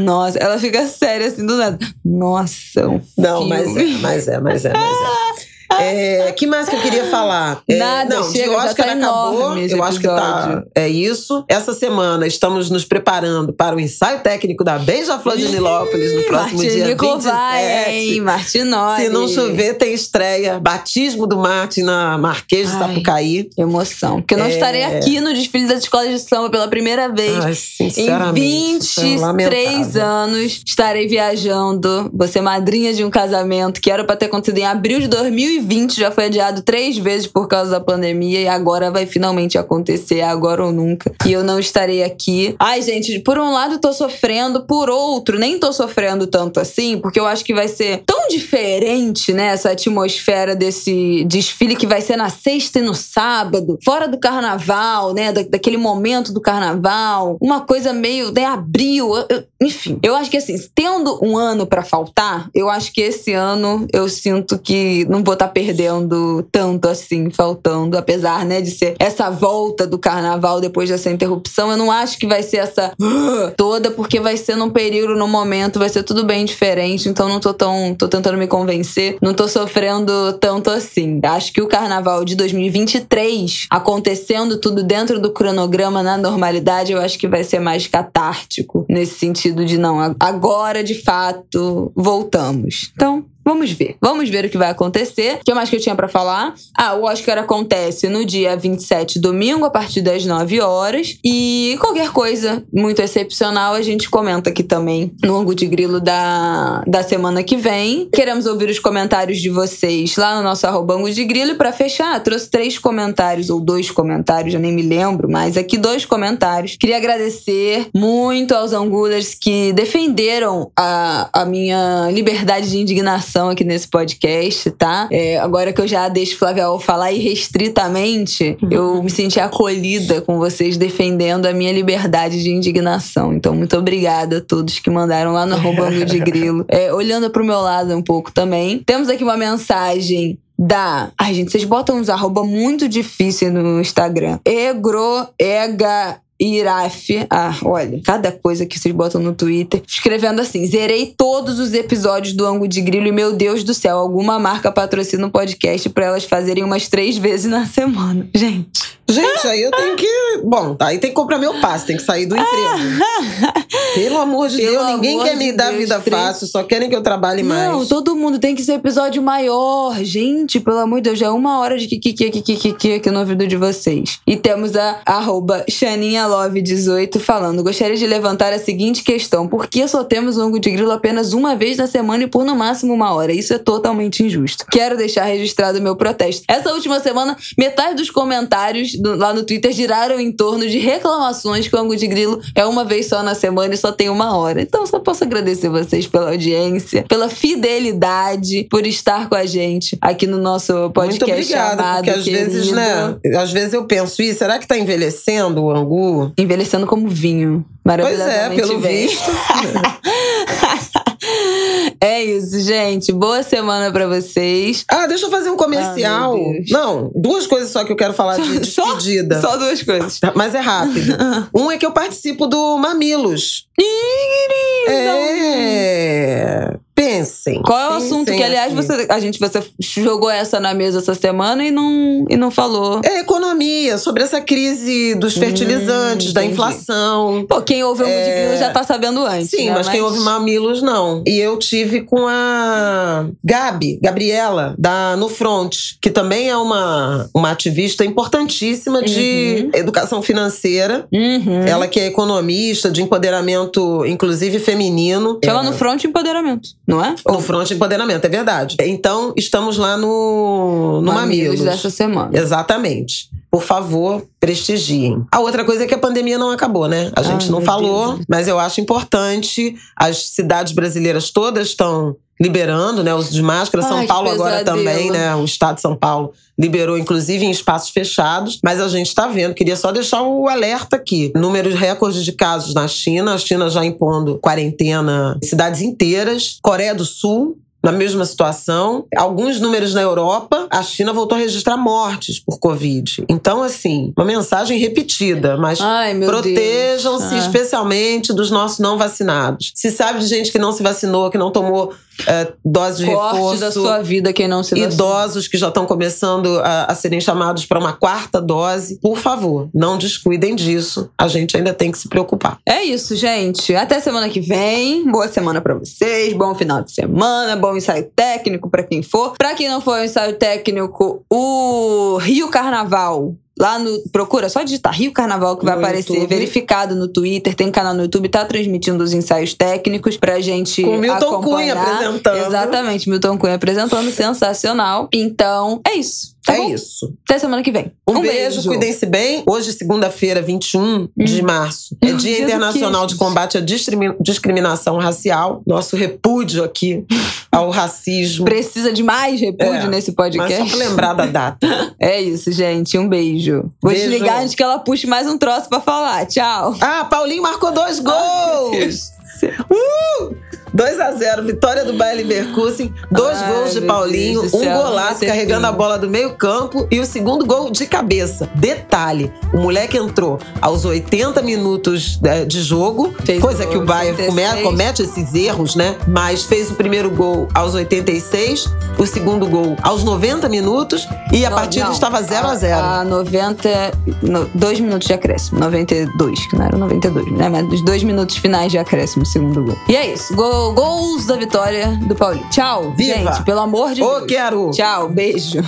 Nossa, ela fica séria assim do nada. Nossa, um Não, mas é, mas é, mas é, mas é. É, que mais que eu queria falar? É, Nada, não, chega, de já Oscar tá acabou. Eu acho que tá. É isso. Essa semana estamos nos preparando para o ensaio técnico da Beija-Flor de Nilópolis no próximo dia Martinico 27. vai, hein? Martinoli. Se não chover, tem estreia. Batismo do Martin na Marquês de Ai. Sapucaí. Emoção. Porque eu não É. estarei aqui no desfile das escolas de samba pela primeira vez. Ai, Em sinceramente. é 23 lamentável. anos, estarei viajando. Ser madrinha de um casamento que era pra ter acontecido em abril de 2020. Já foi adiado três vezes por causa da pandemia. E agora vai finalmente acontecer, agora ou nunca. E eu não estarei aqui. Ai, gente, por um lado tô sofrendo, por outro, nem tô sofrendo tanto assim, porque eu acho que vai ser tão diferente, né? Essa atmosfera desse desfile que vai ser na sexta e no sábado, fora do carnaval, né? Da- daquele momento do carnaval. Uma coisa meio. Né, abril. eu- eu- enfim, eu acho que assim, tendo um ano pra faltar, eu acho que esse ano eu sinto que não vou estar perdendo tanto assim, faltando. Apesar, né, de ser essa volta do carnaval depois dessa interrupção, eu não acho que vai ser essa toda, porque vai ser num período, num momento, vai ser tudo bem diferente. Então não tô tão. tô tentando me convencer. Não tô sofrendo tanto assim. Acho que o carnaval de 2023, acontecendo tudo dentro do cronograma na normalidade, eu acho que vai ser mais catártico. Nesse sentido de não, agora de fato voltamos. Então. Vamos ver. Vamos ver o que vai acontecer. O que mais que eu tinha pra falar? Ah, o Oscar acontece no dia 27, domingo, a partir das 9 horas. E qualquer coisa muito excepcional a gente comenta aqui também no ângulo de grilo da, da semana que vem. Queremos ouvir os comentários de vocês lá no nosso arroba ângulo de grilo. E pra fechar, trouxe três comentários, ou dois comentários, já nem me lembro, mas aqui dois comentários. Queria agradecer muito aos angulers que defenderam a, a minha liberdade de indignação aqui nesse podcast, tá? É, agora que eu já deixo Flavial falar irrestritamente, eu me senti acolhida com vocês defendendo a minha liberdade de indignação. Então, muito obrigada a todos que mandaram lá no arroba de Grilo. É, olhando pro meu lado um pouco também. Temos aqui uma mensagem da. Ai, gente, vocês botam uns arroba muito difícil no Instagram. Egro, ega. Iraf, ah, olha, cada coisa que vocês botam no Twitter, escrevendo assim: zerei todos os episódios do Ângulo de Grilo e, meu Deus do céu, alguma marca patrocina o podcast pra elas fazerem umas três vezes na semana. Gente. Gente, aí eu tenho que. Bom, aí tem que comprar meu passe, tem que sair do emprego. Pelo amor de Pelo Deus, ninguém quer de me dar Deus, vida fácil, só querem que eu trabalhe Não, mais. todo mundo tem que ser episódio maior. Gente, pelo amor de Deus, já é uma hora de kikiki aqui no ouvido de vocês. E temos a arroba XaninhaLove18 falando. Gostaria de levantar a seguinte questão. Por que só temos o ângulo de grilo apenas uma vez na semana e por no máximo uma hora? Isso é totalmente injusto. Quero deixar registrado o meu protesto. Essa última semana, metade dos comentários do- lá no Twitter giraram em torno de reclamações que o ângulo de grilo é uma vez só na semana e só tem uma hora. Então, só posso agradecer vocês pela audiência, pela fidelidade, por estar com a gente aqui no nosso Muito podcast obrigada, chamado porque às vezes, querido, né? Às vezes eu penso, Ih, será que tá envelhecendo o angu? Envelhecendo como vinho. Pois é, Maravilhosamente pelo bem. visto. É isso, gente. Boa semana pra vocês. Ah, deixa eu fazer um comercial. Ah. Não, duas coisas só que eu quero falar de Só- despedida. Só duas coisas. Tá, Mas é rápido. um é que eu participo do Mamilos. Ih. É. Pensem. Qual é o assunto que, aliás, aqui. você, a gente você jogou essa na mesa essa semana e não, e não falou. É economia, sobre essa crise dos fertilizantes, da Hum, entendi. inflação. Pô, quem ouve o Grilo já tá sabendo antes. É. Sim, né? mas, quem ouve Mamilos não. E eu tive com a Gabi, Gabriela, da No Front, que também é uma, uma ativista importantíssima de educação financeira. Uhum. Ela que é economista, de empoderamento, inclusive feminino. Chama É. no front empoderamento, não é? No Front Empoderamento, é verdade. Então, estamos lá no, no Mamilos. dessa semana. Exatamente. Por favor, prestigiem. A outra coisa é que a pandemia não acabou, né? A gente Ai, não falou, Deus. mas eu acho importante. As cidades brasileiras todas estão liberando, né? O uso de máscara. São Ai, que Paulo agora também, né? O estado de São Paulo liberou, inclusive, em espaços fechados. Mas a gente está vendo. Queria só deixar o alerta aqui. Números recordes de casos na China. A China já impondo quarentena em cidades inteiras. Coreia do Sul na mesma situação. Alguns números na Europa, a China voltou a registrar mortes por Covid. Então, assim, uma mensagem repetida, mas protejam-se. Ah. especialmente dos nossos não vacinados. Se sabe de gente que não se vacinou, que não tomou é, dose de Corte reforço. da sua vida quem não se vacina. Idosos que já estão começando a, a serem chamados para uma quarta dose. Por favor, não descuidem disso. A gente ainda tem que se preocupar. É isso, gente. Até semana que vem. Boa semana pra vocês. Bom final de semana. Bom ensaio técnico pra quem for. Pra quem não for o ensaio técnico, o Rio Carnaval. Lá no. Procura, só digitar Rio Carnaval que vai No aparecer, YouTube. verificado no Twitter, tem canal no YouTube, tá transmitindo os ensaios técnicos pra gente. Com Milton acompanhar. Cunha apresentando. Exatamente, Milton Cunha apresentando, sensacional. Então, é isso. Tá é bom? isso. Até semana que vem. Um, beijo, cuidem-se bem. Hoje, segunda-feira, 21 de março, é Dia Internacional de? Combate à Discriminação Racial. Nosso repúdio aqui ao racismo. Precisa de mais repúdio É, nesse Mas podcast. só pra lembrar da data. É isso, gente. Um beijo. Vou Beijo. desligar antes que ela puxe mais um troço pra falar. Tchau. Ah, Paulinho marcou dois gols! Uh! 2 a 0 vitória do Bayer Leverkusen, dois Ai, gols de Paulinho, um céu, golaço carregando a bola do meio-campo e o segundo gol de cabeça. Detalhe: o moleque entrou aos 80 minutos é, de jogo, Fez coisa o que o Bayern come- 86. comete esses erros, né? Mas fez o primeiro gol aos 86, o segundo gol aos 90 minutos e a Não, partida não. estava 0 a 0 A 90. no- dois minutos de acréscimo. 92, que não era 92, né? Mas os dois minutos finais de acréscimo, segundo gol. E é isso. Gol- gols da vitória do Paulinho. Tchau, Viva! gente. Pelo amor de Ô, Deus. quero! Tchau, beijo.